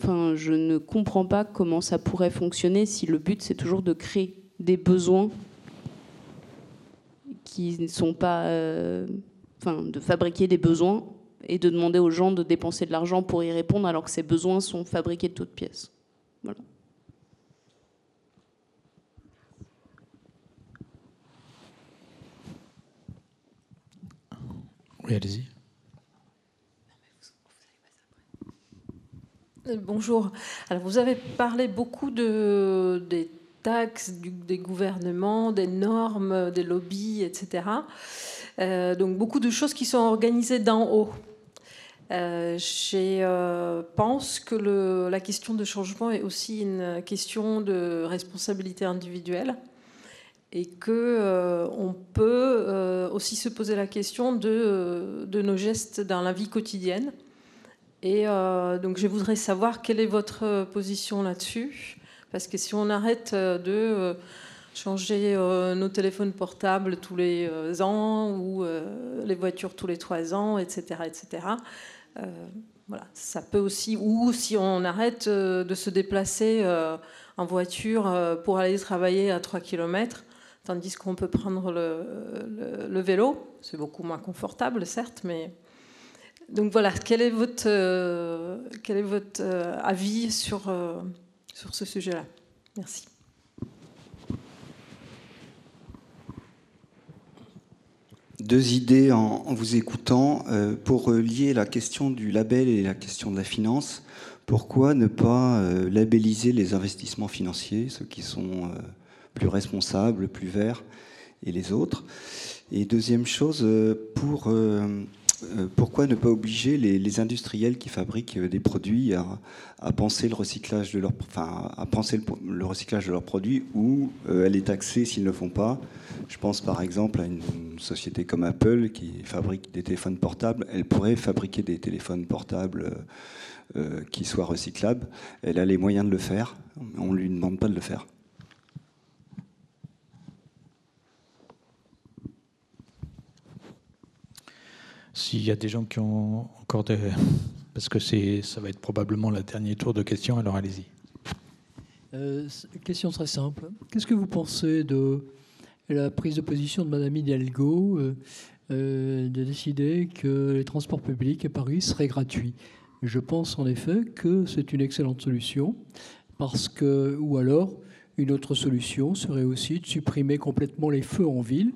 Speaker 6: Enfin, je ne comprends pas comment ça pourrait fonctionner si le but c'est toujours de créer des besoins qui ne sont pas, euh, enfin, de fabriquer des besoins et de demander aux gens de dépenser de l'argent pour y répondre alors que ces besoins sont fabriqués de toutes pièces. Voilà.
Speaker 1: Oui, allez-y.
Speaker 7: Bonjour. Alors, vous avez parlé beaucoup de, des taxes, des gouvernements, des normes, des lobbies, etc. Euh, donc, beaucoup de choses qui sont organisées d'en haut. Euh, je euh, pense que la question de changement est aussi une question de responsabilité individuelle et que on peut aussi se poser la question de nos gestes dans la vie quotidienne et euh, donc je voudrais savoir quelle est votre position là-dessus. Parce que si on arrête euh, de euh, changer nos téléphones portables tous les ans ou les voitures tous les trois ans, etc., etc., voilà, ça peut aussi. Ou si on arrête de se déplacer en voiture pour aller travailler à 3 km, tandis qu'on peut prendre le vélo, c'est beaucoup moins confortable, certes, mais donc voilà, quel est votre, euh, quel est votre euh, avis sur, euh, sur ce sujet-là? Merci.
Speaker 8: Deux idées en, vous écoutant. pour lier la question du label et la question de la finance, pourquoi ne pas labelliser les investissements financiers, ceux qui sont plus responsables, plus verts, et les autres? Et deuxième chose, pour pourquoi ne pas obliger les, industriels qui fabriquent euh, des produits à, penser le recyclage de leurs, produits ou euh, elle est taxée s'ils ne le font pas? Je pense par exemple à une, société comme Apple qui fabrique des téléphones portables. Elle pourrait fabriquer des téléphones portables qui soient recyclables. Elle a les moyens de le faire. On ne lui demande pas de le faire.
Speaker 1: S'il y a des gens qui ont encore des... Parce que ça va être probablement le dernier tour de questions, alors allez-y.
Speaker 9: Euh, question très simple. Qu'est-ce que vous pensez de la prise de position de Madame Hidalgo euh, euh, de décider que les transports publics à Paris seraient gratuits? Je pense en effet que c'est une excellente solution, parce que, ou alors, une autre solution serait aussi de supprimer complètement les feux en ville,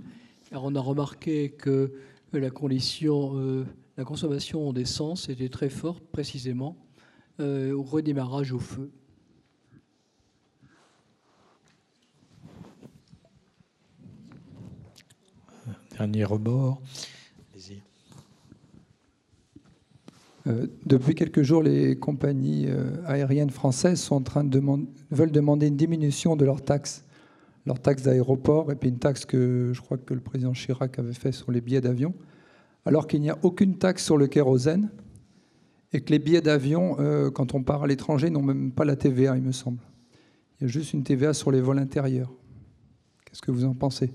Speaker 9: car on a remarqué que la, condition, euh, la consommation d'essence était très forte précisément au redémarrage au feu.
Speaker 1: Dernier rebord.
Speaker 10: Euh, depuis quelques jours, les compagnies euh, aériennes françaises sont en train de veulent demander une diminution de leurs taxes, leurs taxes d'aéroport, et puis une taxe que je crois que le président Chirac avait fait sur les billets d'avion, alors qu'il n'y a aucune taxe sur le kérosène, et que les billets d'avion, euh, quand on part à l'étranger, n'ont même pas la TVA, il me semble. Il y a juste une TVA sur les vols intérieurs. Qu'est-ce que vous en pensez?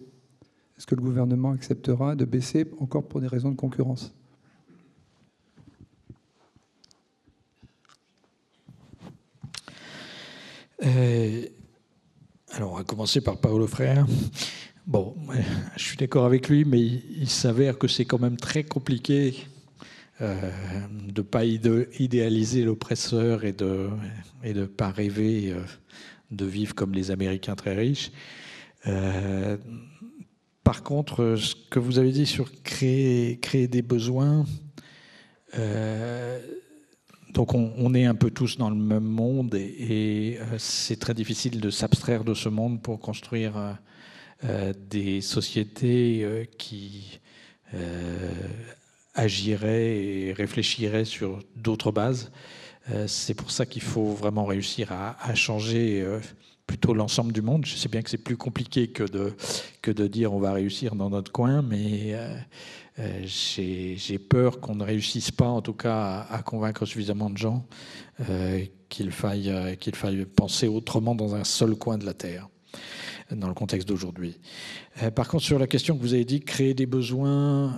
Speaker 10: Est-ce que le gouvernement acceptera de baisser encore pour des raisons de concurrence?
Speaker 1: Euh, alors, on va commencer par Paolo Frère. Bon, je suis d'accord avec lui, mais il, s'avère que c'est quand même très compliqué euh, de ne pas idéaliser l'oppresseur et de ne et de pas rêver euh, de vivre comme les Américains très riches. par contre, ce que vous avez dit sur créer, créer des besoins, donc on, est un peu tous dans le même monde et, euh, c'est très difficile de s'abstraire de ce monde pour construire euh, euh, des sociétés qui agiraient et réfléchiraient sur d'autres bases. c'est pour ça qu'il faut vraiment réussir à, changer plutôt l'ensemble du monde. Je sais bien que c'est plus compliqué que de, que de dire on va réussir dans notre coin, mais j'ai peur qu'on ne réussisse pas, en tout cas, à, convaincre suffisamment de gens euh, qu'il faille, euh, qu'il faille penser autrement dans un seul coin de la Terre dans le contexte d'aujourd'hui. par contre, sur la question que vous avez dit, créer des besoins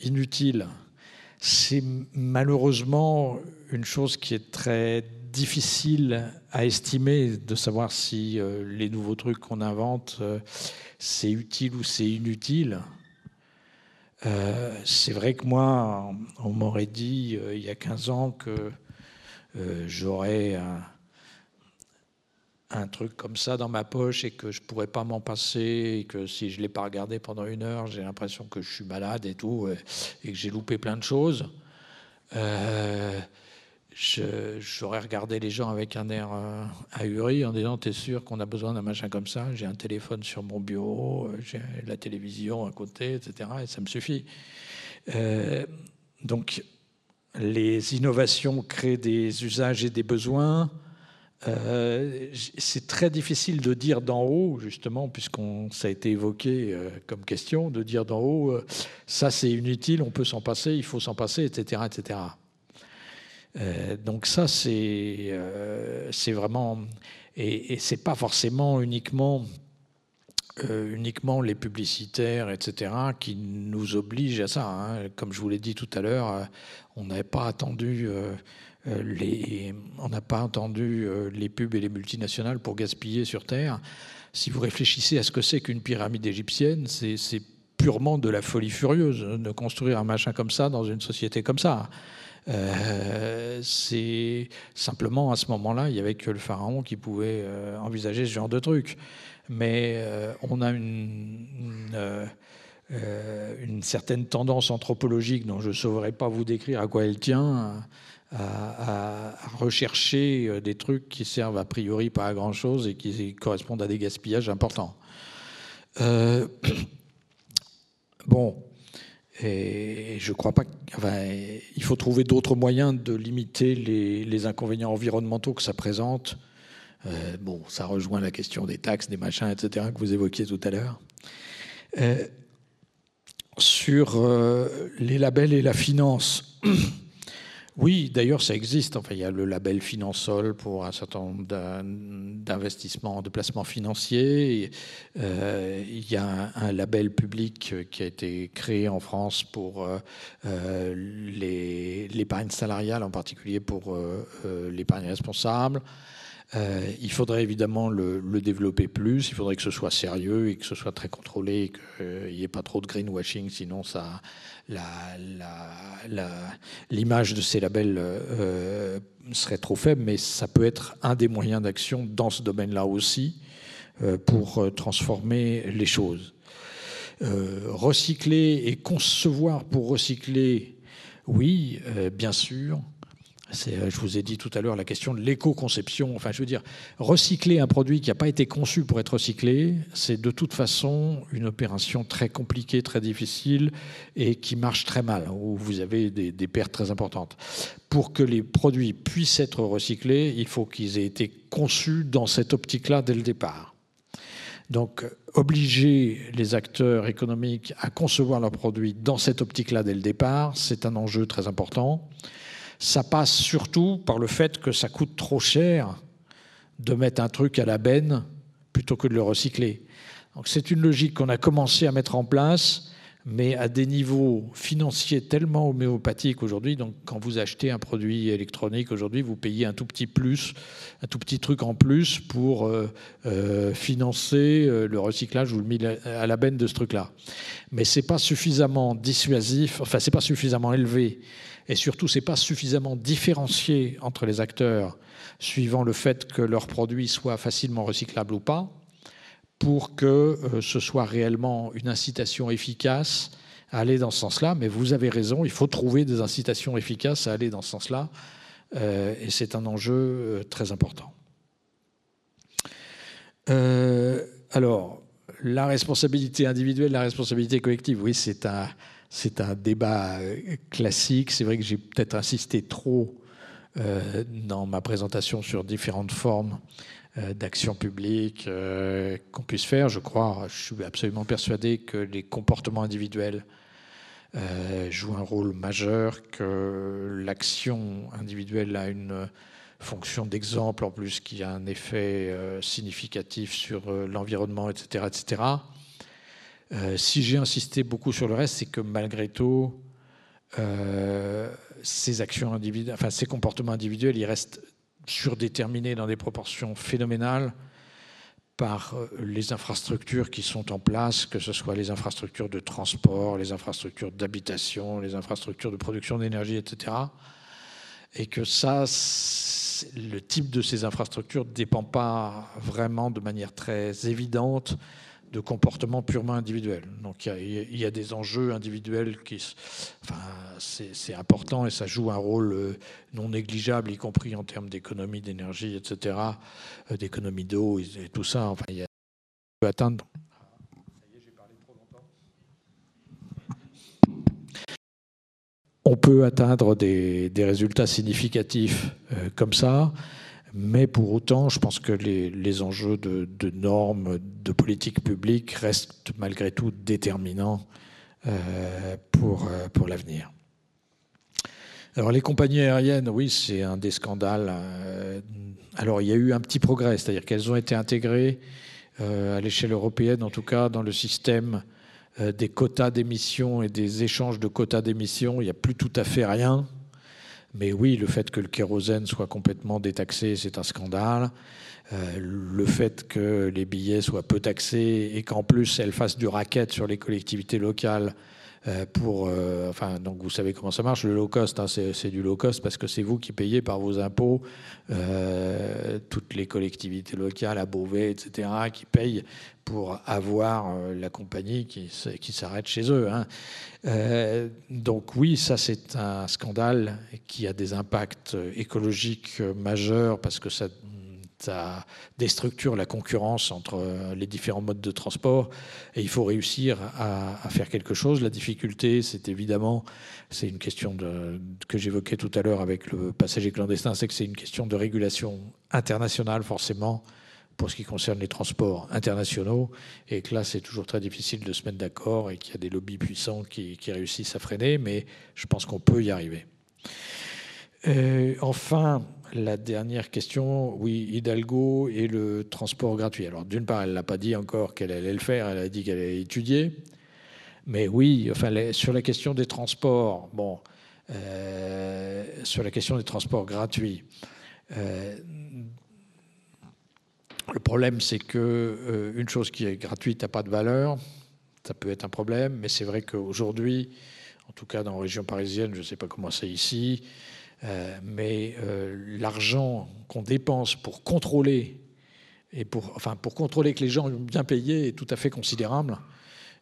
Speaker 1: inutiles, c'est malheureusement une chose qui est très difficile à estimer, de savoir si les nouveaux trucs qu'on invente, c'est utile ou c'est inutile. Euh, c'est vrai que moi, on m'aurait dit euh, il y a 15 ans que euh, j'aurais un, truc comme ça dans ma poche et que je pourrais pas m'en passer et que si je l'ai pas regardé pendant une heure, j'ai l'impression que je suis malade et tout et, que j'ai loupé plein de choses j'aurais regardé les gens avec un air euh, ahuri en disant T'es sûr qu'on a besoin d'un machin comme ça? J'ai un téléphone sur mon bureau, euh, j'ai la télévision à côté, etc. Et ça me suffit. Euh, donc, les innovations créent des usages et des besoins. c'est très difficile de dire d'en haut, justement, puisqu'on ça a été évoqué comme question, de dire d'en haut, ça c'est inutile, on peut s'en passer, il faut s'en passer, etc., etc. Euh, donc ça, c'est euh, vraiment... Et, et c'est pas forcément uniquement... Euh, uniquement les publicitaires, etc., qui nous obligent à ça. Hein. Comme je vous l'ai dit tout à l'heure, on n'avait pas attendu les, on n'a pas entendu les pubs et les multinationales pour gaspiller sur Terre. Si vous réfléchissez à ce que c'est qu'une pyramide égyptienne, c'est purement de la folie furieuse de construire un machin comme ça dans une société comme ça. Euh, c'est simplement à ce moment-là, il n'y avait que le pharaon qui pouvait euh, envisager ce genre de truc. Mais euh, on a une, certaine tendance anthropologique dont je ne saurais pas vous décrire à quoi elle tient, à, rechercher des trucs qui servent a priori pas à grand-chose et qui correspondent à des gaspillages importants. bon, et je crois pas. il faut trouver d'autres moyens de limiter les, inconvénients environnementaux que ça présente. Euh, bon, ça rejoint la question des taxes, des machins, etc., que vous évoquiez tout à l'heure. Euh, sur euh, les labels et la finance. Oui, d'ailleurs, ça existe. Enfin, il y a le label Finansol pour un certain nombre d'investissements, de placements financiers. Euh, il y a un, label public qui a été créé en France pour euh, euh, l'épargne salariale, en particulier pour l'épargne responsable. Euh, il faudrait évidemment le, développer plus, il faudrait que ce soit sérieux et que ce soit très contrôlé qu'il n'y ait pas trop de greenwashing, sinon l'image de ces labels euh, serait trop faible, mais ça peut être un des moyens d'action dans ce domaine-là aussi euh, pour transformer les choses. recycler et concevoir pour recycler, oui, bien sûr. Je vous ai dit tout à l'heure la question de l'éco-conception. Enfin, je veux dire, recycler un produit qui n'a pas été conçu pour être recyclé, c'est de toute façon une opération très compliquée, très difficile et qui marche très mal, où vous avez des, des pertes très importantes. Pour que les produits puissent être recyclés, il faut qu'ils aient été conçus dans cette optique-là dès le départ. Donc, obliger les acteurs économiques à concevoir leurs produits dans cette optique-là dès le départ, c'est un enjeu très important ça passe surtout par le fait que ça coûte trop cher de mettre un truc à la benne plutôt que de le recycler. Donc c'est une logique qu'on a commencé à mettre en place, mais à des niveaux financiers tellement homéopathiques aujourd'hui. Donc quand vous achetez un produit électronique aujourd'hui, vous payez un tout petit plus, un tout petit truc en plus pour euh, euh, financer euh, le recyclage ou le mis à la benne de ce truc-là. Mais c'est pas suffisamment dissuasif, enfin c'est pas suffisamment élevé et surtout, ce n'est pas suffisamment différencié entre les acteurs suivant le fait que leurs produits soient facilement recyclables ou pas, pour que euh, ce soit réellement une incitation efficace à aller dans ce sens-là. Mais vous avez raison, il faut trouver des incitations efficaces à aller dans ce sens-là, euh, et c'est un enjeu euh, très important. alors, la responsabilité individuelle, la responsabilité collective, oui, c'est un c'est un débat euh, classique. C'est vrai que j'ai peut-être insisté trop euh, dans ma présentation sur différentes formes euh, d'action publique qu'on puisse faire. Je crois, je suis absolument persuadé que les comportements individuels jouent un rôle majeur, que l'action individuelle a une fonction d'exemple en plus qui a un effet significatif sur l'environnement, etc., etc. Euh, si j'ai insisté beaucoup sur le reste, c'est que malgré tout, euh, ces actions individuelles, ces comportements individuels, ils restent surdéterminés dans des proportions phénoménales par euh, les infrastructures qui sont en place, que ce soit les infrastructures de transport, les infrastructures d'habitation, les infrastructures de production d'énergie, etc. Et que ça, le type de ces infrastructures ne dépend pas vraiment de manière très évidente de comportement purement individuel. Donc il y, a des enjeux individuels qui, enfin, c'est important et ça joue un rôle euh, non négligeable, y compris en termes d'économie d'énergie, etc., euh, d'économie d'eau et tout ça. Enfin, il atteindre. On peut atteindre des, résultats significatifs euh, comme ça. Mais pour autant, je pense que les, enjeux de, normes, de politique publique restent malgré tout déterminants euh, pour, euh, pour l'avenir. Alors les compagnies aériennes, oui, c'est un des scandales. Euh, alors il y a eu un petit progrès, c'est-à-dire qu'elles ont été intégrées à l'échelle européenne, en tout cas dans le système des quotas d'émissions et des échanges de quotas d'émissions. Il n'y a plus tout à fait rien. Mais oui, le fait que le kérosène soit complètement détaxé, c'est un scandale. Euh, le fait que les billets soient peu taxés et qu'en plus elles fassent du racket sur les collectivités locales pour, euh, enfin, donc vous savez comment ça marche, le low cost, hein, c'est du low cost parce que c'est vous qui payez par vos impôts toutes les collectivités locales à Beauvais, etc., qui payent pour avoir la compagnie qui, qui s'arrête chez eux. Hein. donc oui, ça c'est un scandale qui a des impacts écologiques majeurs parce que ça ça déstructure la concurrence entre euh, les différents modes de transport et il faut réussir à, faire quelque chose. La difficulté, c'est évidemment, c'est une question que j'évoquais tout à l'heure avec le passager clandestin, c'est que c'est une question de régulation internationale forcément pour ce qui concerne les transports internationaux et que là c'est toujours très difficile de se mettre d'accord et qu'il y a des lobbies puissants qui, qui réussissent à freiner, mais je pense qu'on peut y arriver. Euh, enfin, la dernière question, oui, Hidalgo et le transport gratuit. Alors d'une part, elle l'a pas dit encore qu'elle allait le faire, elle a dit qu'elle allait étudier. Mais oui, enfin, sur la question des transports, bon, euh, sur la question des transports gratuits, euh, le problème c'est que une chose qui est gratuite n'a pas de valeur, ça peut être un problème, mais c'est vrai qu'aujourd'hui, en tout cas dans la région parisienne, je ne sais pas comment c'est ici, euh, mais euh, l'argent qu'on dépense pour contrôler et pour, enfin, pour contrôler que les gens ont bien payé est tout à fait considérable.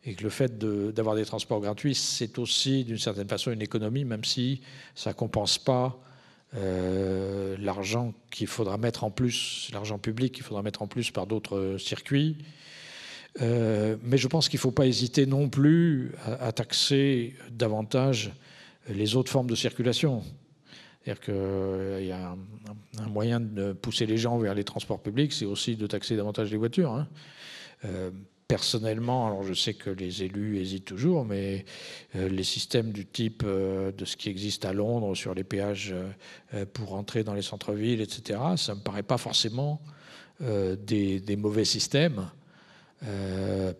Speaker 1: Et que le fait d'avoir des transports gratuits, c'est aussi d'une certaine façon une économie, même si ça ne compense pas l'argent qu'il faudra mettre en plus, l'argent public qu'il faudra mettre en plus par d'autres circuits. mais je pense qu'il ne faut pas hésiter non plus à taxer davantage les autres formes de circulation. C'est-à-dire qu'il euh, y a un, moyen de pousser les gens vers les transports publics, c'est aussi de taxer davantage les voitures. Hein. Euh, personnellement, alors je sais que les élus hésitent toujours, mais euh, les systèmes du type de ce qui existe à Londres sur les péages pour entrer dans les centres-villes, etc., ça ne me paraît pas forcément des, mauvais systèmes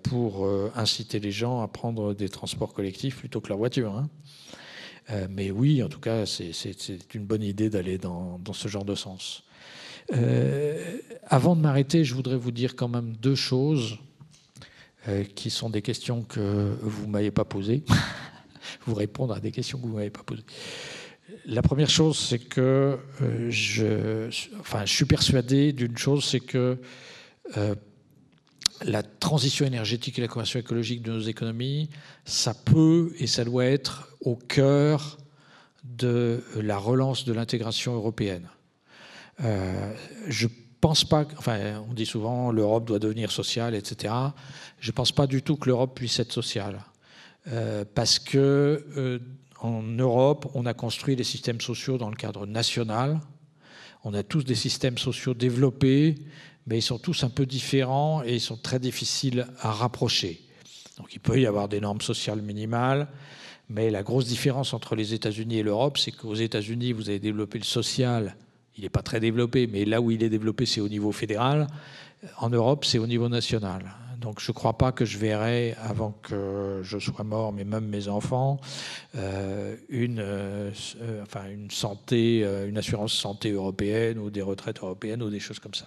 Speaker 1: pour inciter les gens à prendre des transports collectifs plutôt que la voiture. Hein. Euh, mais oui, en tout cas, c'est une bonne idée d'aller dans, ce genre de sens. Euh, avant de m'arrêter, je voudrais vous dire quand même deux choses euh, qui sont des questions que vous ne m'avez pas posées. vous répondre à des questions que vous ne m'avez pas posées. La première chose, c'est que je, enfin, je suis persuadé d'une chose, c'est que la transition énergétique et la conversion écologique de nos économies, ça peut et ça doit être au cœur de la relance de l'intégration européenne. Euh, je pense pas, enfin, on dit souvent l'Europe doit devenir sociale, etc. Je ne pense pas du tout que l'Europe puisse être sociale, euh, parce que euh, en Europe, on a construit des systèmes sociaux dans le cadre national. On a tous des systèmes sociaux développés mais ils sont tous un peu différents et ils sont très difficiles à rapprocher. Donc il peut y avoir des normes sociales minimales, mais la grosse différence entre les États-Unis et l'Europe, c'est qu'aux États-Unis, vous avez développé le social, il n'est pas très développé, mais là où il est développé, c'est au niveau fédéral. En Europe, c'est au niveau national. Donc je ne crois pas que je verrai, avant que je sois mort, mais même mes enfants, euh, une, euh, enfin, une santé, euh, une assurance santé européenne ou des retraites européennes ou des choses comme ça.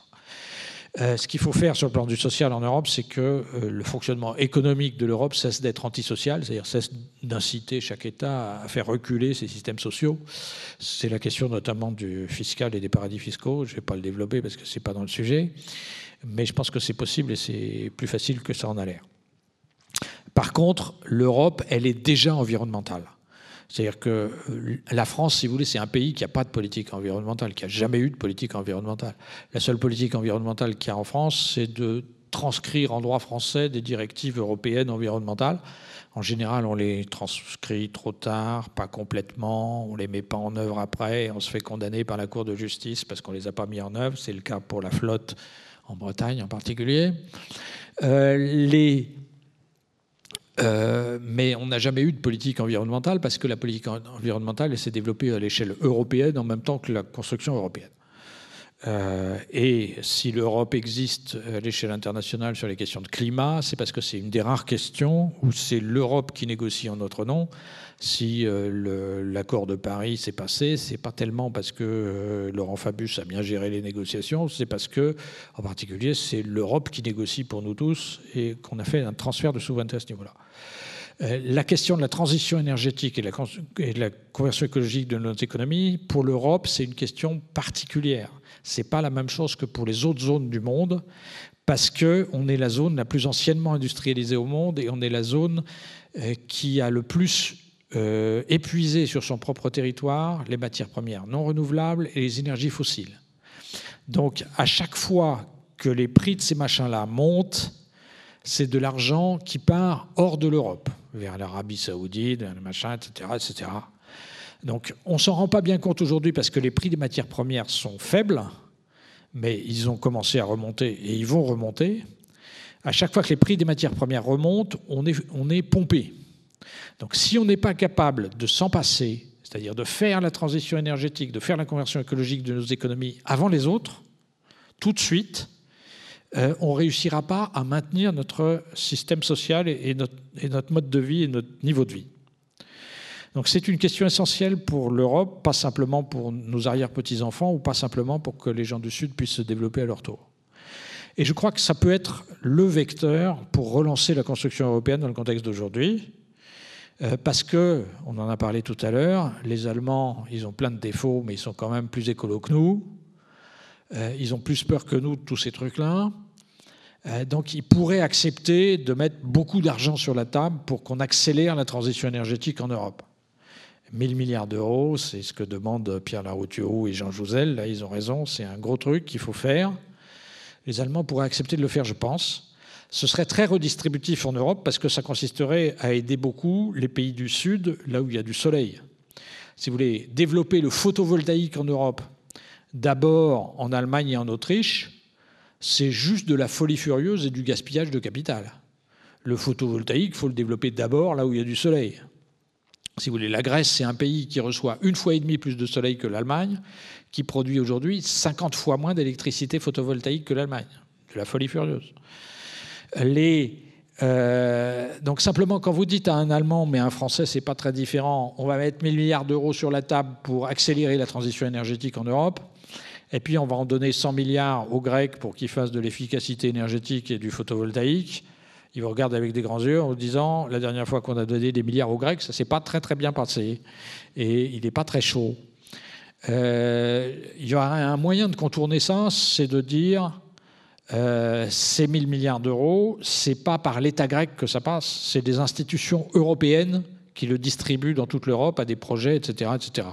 Speaker 1: Euh, ce qu'il faut faire sur le plan du social en Europe, c'est que euh, le fonctionnement économique de l'Europe cesse d'être antisocial, c'est-à-dire cesse d'inciter chaque État à faire reculer ses systèmes sociaux. C'est la question notamment du fiscal et des paradis fiscaux. Je ne vais pas le développer parce que ce n'est pas dans le sujet, mais je pense que c'est possible et c'est plus facile que ça en a l'air. Par contre, l'Europe, elle est déjà environnementale. C'est-à-dire que euh, la France, si vous voulez, c'est un pays qui n'a pas de politique environnementale, qui n'a jamais eu de politique environnementale. La seule politique environnementale qu'il y a en France, c'est de transcrire en droit français des directives européennes environnementales. En général, on les transcrit trop tard, pas complètement, on ne les met pas en œuvre après, on se fait condamner par la Cour de justice parce qu'on ne les a pas mis en œuvre. C'est le cas pour la flotte en Bretagne en particulier. Euh, les euh, mais on n'a jamais eu de politique environnementale parce que la politique environnementale s'est développée à l'échelle européenne en même temps que la construction européenne. Euh, et si l'Europe existe à l'échelle internationale sur les questions de climat, c'est parce que c'est une des rares questions où c'est l'Europe qui négocie en notre nom. Si euh, l'accord de Paris s'est passé, c'est pas tellement parce que Laurent Fabius a bien géré les négociations, c'est parce que, en particulier, c'est l'Europe qui négocie pour nous tous et qu'on a fait un transfert de souveraineté à ce niveau-là. La question de la transition énergétique et de la conversion écologique de notre économie, pour l'Europe, c'est une question particulière ce n'est pas la même chose que pour les autres zones du monde, parce qu'on est la zone la plus anciennement industrialisée au monde et on est la zone euh, qui a le plus euh, épuisé sur son propre territoire les matières premières non renouvelables et les énergies fossiles. Donc à chaque fois que les prix de ces machins-là montent, c'est de l'argent qui part hors de l'Europe, vers l'Arabie saoudite, le machin, etc. etc. Donc on ne s'en rend pas bien compte aujourd'hui parce que les prix des matières premières sont faibles, mais ils ont commencé à remonter et ils vont remonter. À chaque fois que les prix des matières premières remontent, on est, on est pompé. Donc si on n'est pas capable de s'en passer, c'est-à-dire de faire la transition énergétique, de faire la conversion écologique de nos économies avant les autres, tout de suite, euh, on ne réussira pas à maintenir notre système social et notre mode de vie et notre niveau de vie. Donc c'est une question essentielle pour l'Europe, pas simplement pour nos arrière-petits-enfants ou pas simplement pour que les gens du Sud puissent se développer à leur tour. Et je crois que ça peut être le vecteur pour relancer la construction européenne dans le contexte d'aujourd'hui. Euh, parce que, on en a parlé tout à l'heure, les Allemands, ils ont plein de défauts, mais ils sont quand même plus écolos que nous. Euh, ils ont plus peur que nous de tous ces trucs-là. Euh, donc ils pourraient accepter de mettre beaucoup d'argent sur la table pour qu'on accélère la transition énergétique en Europe. 1000 milliards d'euros, c'est ce que demandent Pierre Laroutureau et Jean Jouzel. Là, ils ont raison, c'est un gros truc qu'il faut faire. Les Allemands pourraient accepter de le faire, je pense. Ce serait très redistributif en Europe parce que ça consisterait à aider beaucoup les pays du Sud, là où il y a du soleil. Si vous voulez développer le photovoltaïque en Europe, d'abord en Allemagne et en Autriche, c'est juste de la folie furieuse et du gaspillage de capital. Le photovoltaïque, il faut le développer d'abord là où il y a du soleil. Si vous voulez, la Grèce, c'est un pays qui reçoit une fois et demie plus de soleil que l'Allemagne, qui produit aujourd'hui 50 fois moins d'électricité photovoltaïque que l'Allemagne. De la folie furieuse. Les, euh, donc simplement, quand vous dites à un Allemand, mais un Français, c'est pas très différent, on va mettre 1000 milliards d'euros sur la table pour accélérer la transition énergétique en Europe, et puis on va en donner 100 milliards aux Grecs pour qu'ils fassent de l'efficacité énergétique et du photovoltaïque. Ils vous regardent avec des grands yeux en vous disant la dernière fois qu'on a donné des milliards aux Grecs, ça s'est pas très très bien passé et il n'est pas très chaud. Euh, il y aura un moyen de contourner ça, c'est de dire euh, ces 1000 milliards d'euros, c'est pas par l'État grec que ça passe, c'est des institutions européennes qui le distribuent dans toute l'Europe à des projets, etc., etc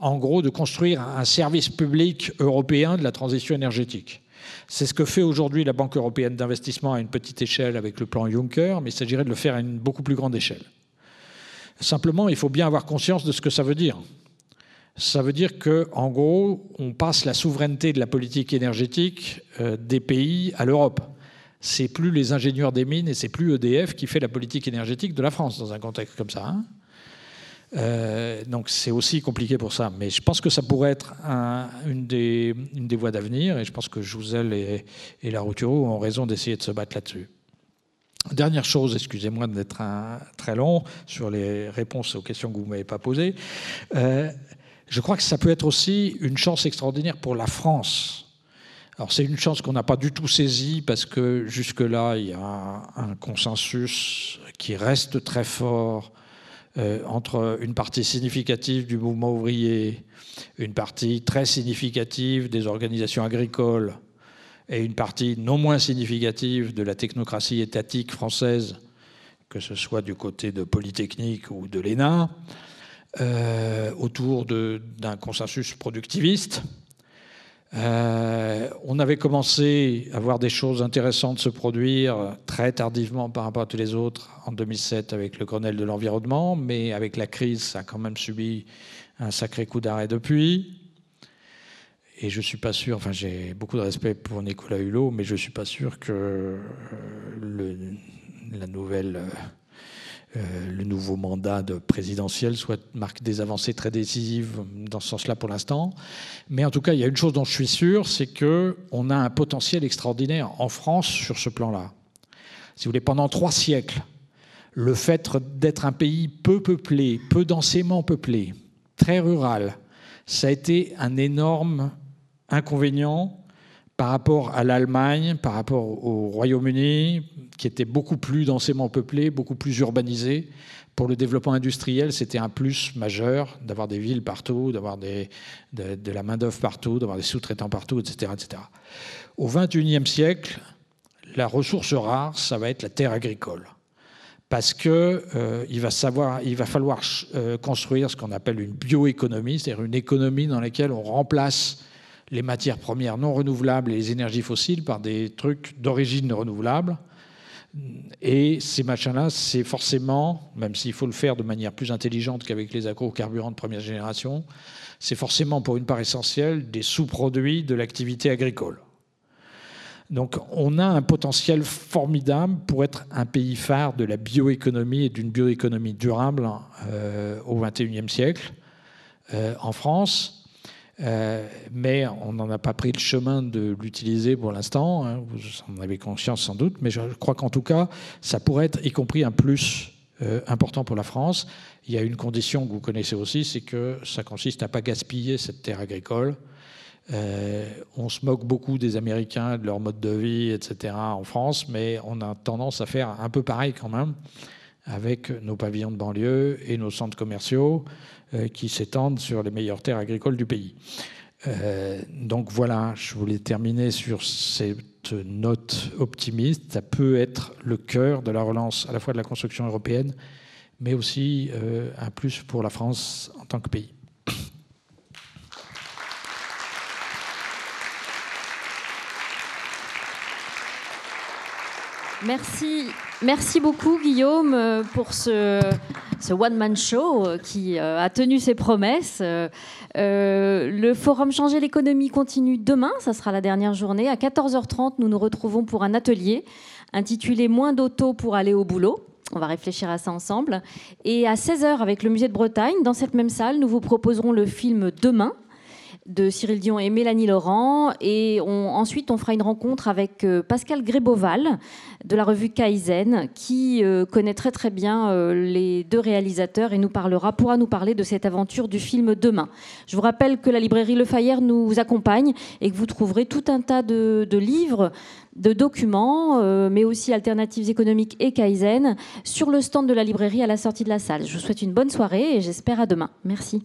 Speaker 1: en gros, de construire un service public européen de la transition énergétique. C'est ce que fait aujourd'hui la Banque européenne d'investissement à une petite échelle avec le plan Juncker, mais il s'agirait de le faire à une beaucoup plus grande échelle. Simplement, il faut bien avoir conscience de ce que ça veut dire. Ça veut dire qu'en gros, on passe la souveraineté de la politique énergétique euh, des pays à l'Europe. C'est plus les ingénieurs des mines et c'est plus EDF qui fait la politique énergétique de la France dans un contexte comme ça. Hein. Euh, donc c'est aussi compliqué pour ça. Mais je pense que ça pourrait être une, des, voies d'avenir et je pense que Jouzel et, et ont raison d'essayer de se battre là-dessus. Dernière chose, excusez-moi d'être très long sur les réponses aux questions que vous ne m'avez pas posées. Euh, je crois que ça peut être aussi une chance extraordinaire pour la France. Alors c'est une chance qu'on n'a pas du tout saisie parce que jusque-là, il y a un consensus qui reste très fort euh, entre une partie significative du mouvement ouvrier, une partie très significative des organisations agricoles et une partie non moins significative de la technocratie étatique française, que ce soit du côté de Polytechnique ou de l'ENA, euh, autour d'un consensus productiviste euh, on avait commencé à voir des choses intéressantes se produire très tardivement par rapport à tous les autres en 2007 avec le Grenelle de l'environnement, mais avec la crise, ça a quand même subi un sacré coup d'arrêt depuis. Et je suis pas sûr, enfin j'ai beaucoup de respect pour Nicolas Hulot, mais je suis pas sûr que euh, la nouvelle euh, le nouveau mandat de présidentiel marque des avancées très décisives dans ce sens-là pour l'instant. Mais en tout cas, il y a une chose dont je suis sûr, c'est qu'on a un potentiel extraordinaire en France sur ce plan-là. Si vous voulez, pendant trois siècles, le fait d'être un pays peu peuplé, peu densément peuplé, très rural, ça a été un énorme inconvénient par rapport à l'Allemagne, par rapport au Royaume-Uni, qui était beaucoup plus densément peuplé, beaucoup plus urbanisé. Pour le développement industriel, c'était un plus majeur d'avoir des villes partout, d'avoir de, la main-d'œuvre partout, d'avoir des sous-traitants partout, etc., etc. Au XXIe siècle, la ressource rare, ça va être la terre agricole. Parce qu'il euh, va, il va falloir euh, construire ce qu'on appelle une bioéconomie, c'est-à-dire une économie dans laquelle on remplace les matières premières non renouvelables et les énergies fossiles par des trucs d'origine renouvelable. Et ces machins-là, c'est forcément, même s'il faut le faire de manière plus intelligente qu'avec les agrocarburants de première génération, c'est forcément pour une part essentielle des sous-produits de l'activité agricole. Donc on a un potentiel formidable pour être un pays phare de la bioéconomie et d'une bioéconomie durable euh, au XXIe siècle euh, en France. Euh, mais on n'en a pas pris le chemin de l'utiliser pour l'instant. Hein. vous en avez conscience sans doute, mais je crois qu'en tout cas, ça pourrait être y compris un plus euh, important pour la France. Il y a une condition que vous connaissez aussi, c'est que ça consiste à ne pas gaspiller cette terre agricole. Euh, on se moque beaucoup des Américains, de leur mode de vie, etc. en France, mais on a tendance à faire un peu pareil quand même avec nos pavillons de banlieue et nos centres commerciaux. Euh, qui s'étendent sur les meilleures terres agricoles du pays. Euh, donc voilà, je voulais terminer sur cette note optimiste. Ça peut être le cœur de la relance à la fois de la construction européenne, mais aussi un plus pour la France en tant que pays.
Speaker 11: Merci, merci beaucoup Guillaume euh, pour ce, one-man show euh, qui euh, a tenu ses promesses. le forum Changer l'économie continue demain, ça sera la dernière journée. À 14h30, nous nous retrouvons pour un atelier intitulé Moins d'auto pour aller au boulot. On va réfléchir à ça ensemble. Et à 16h, avec le musée de Bretagne, dans cette même salle, nous vous proposerons le film Demain, de Cyril Dion et Mélanie Laurent. Et ensuite, on fera une rencontre avec euh, Pascal Gréboval de la revue Kaizen, qui euh, connaît très très bien euh, les deux réalisateurs et nous parlera, pourra nous parler de cette aventure du film Demain. Je vous rappelle que la librairie Le Fayère nous accompagne et que vous trouverez tout un tas de, livres de documents, mais aussi alternatives économiques et Kaizen, sur le stand de la librairie à la sortie de la salle. Je vous souhaite une bonne soirée et j'espère à demain. Merci.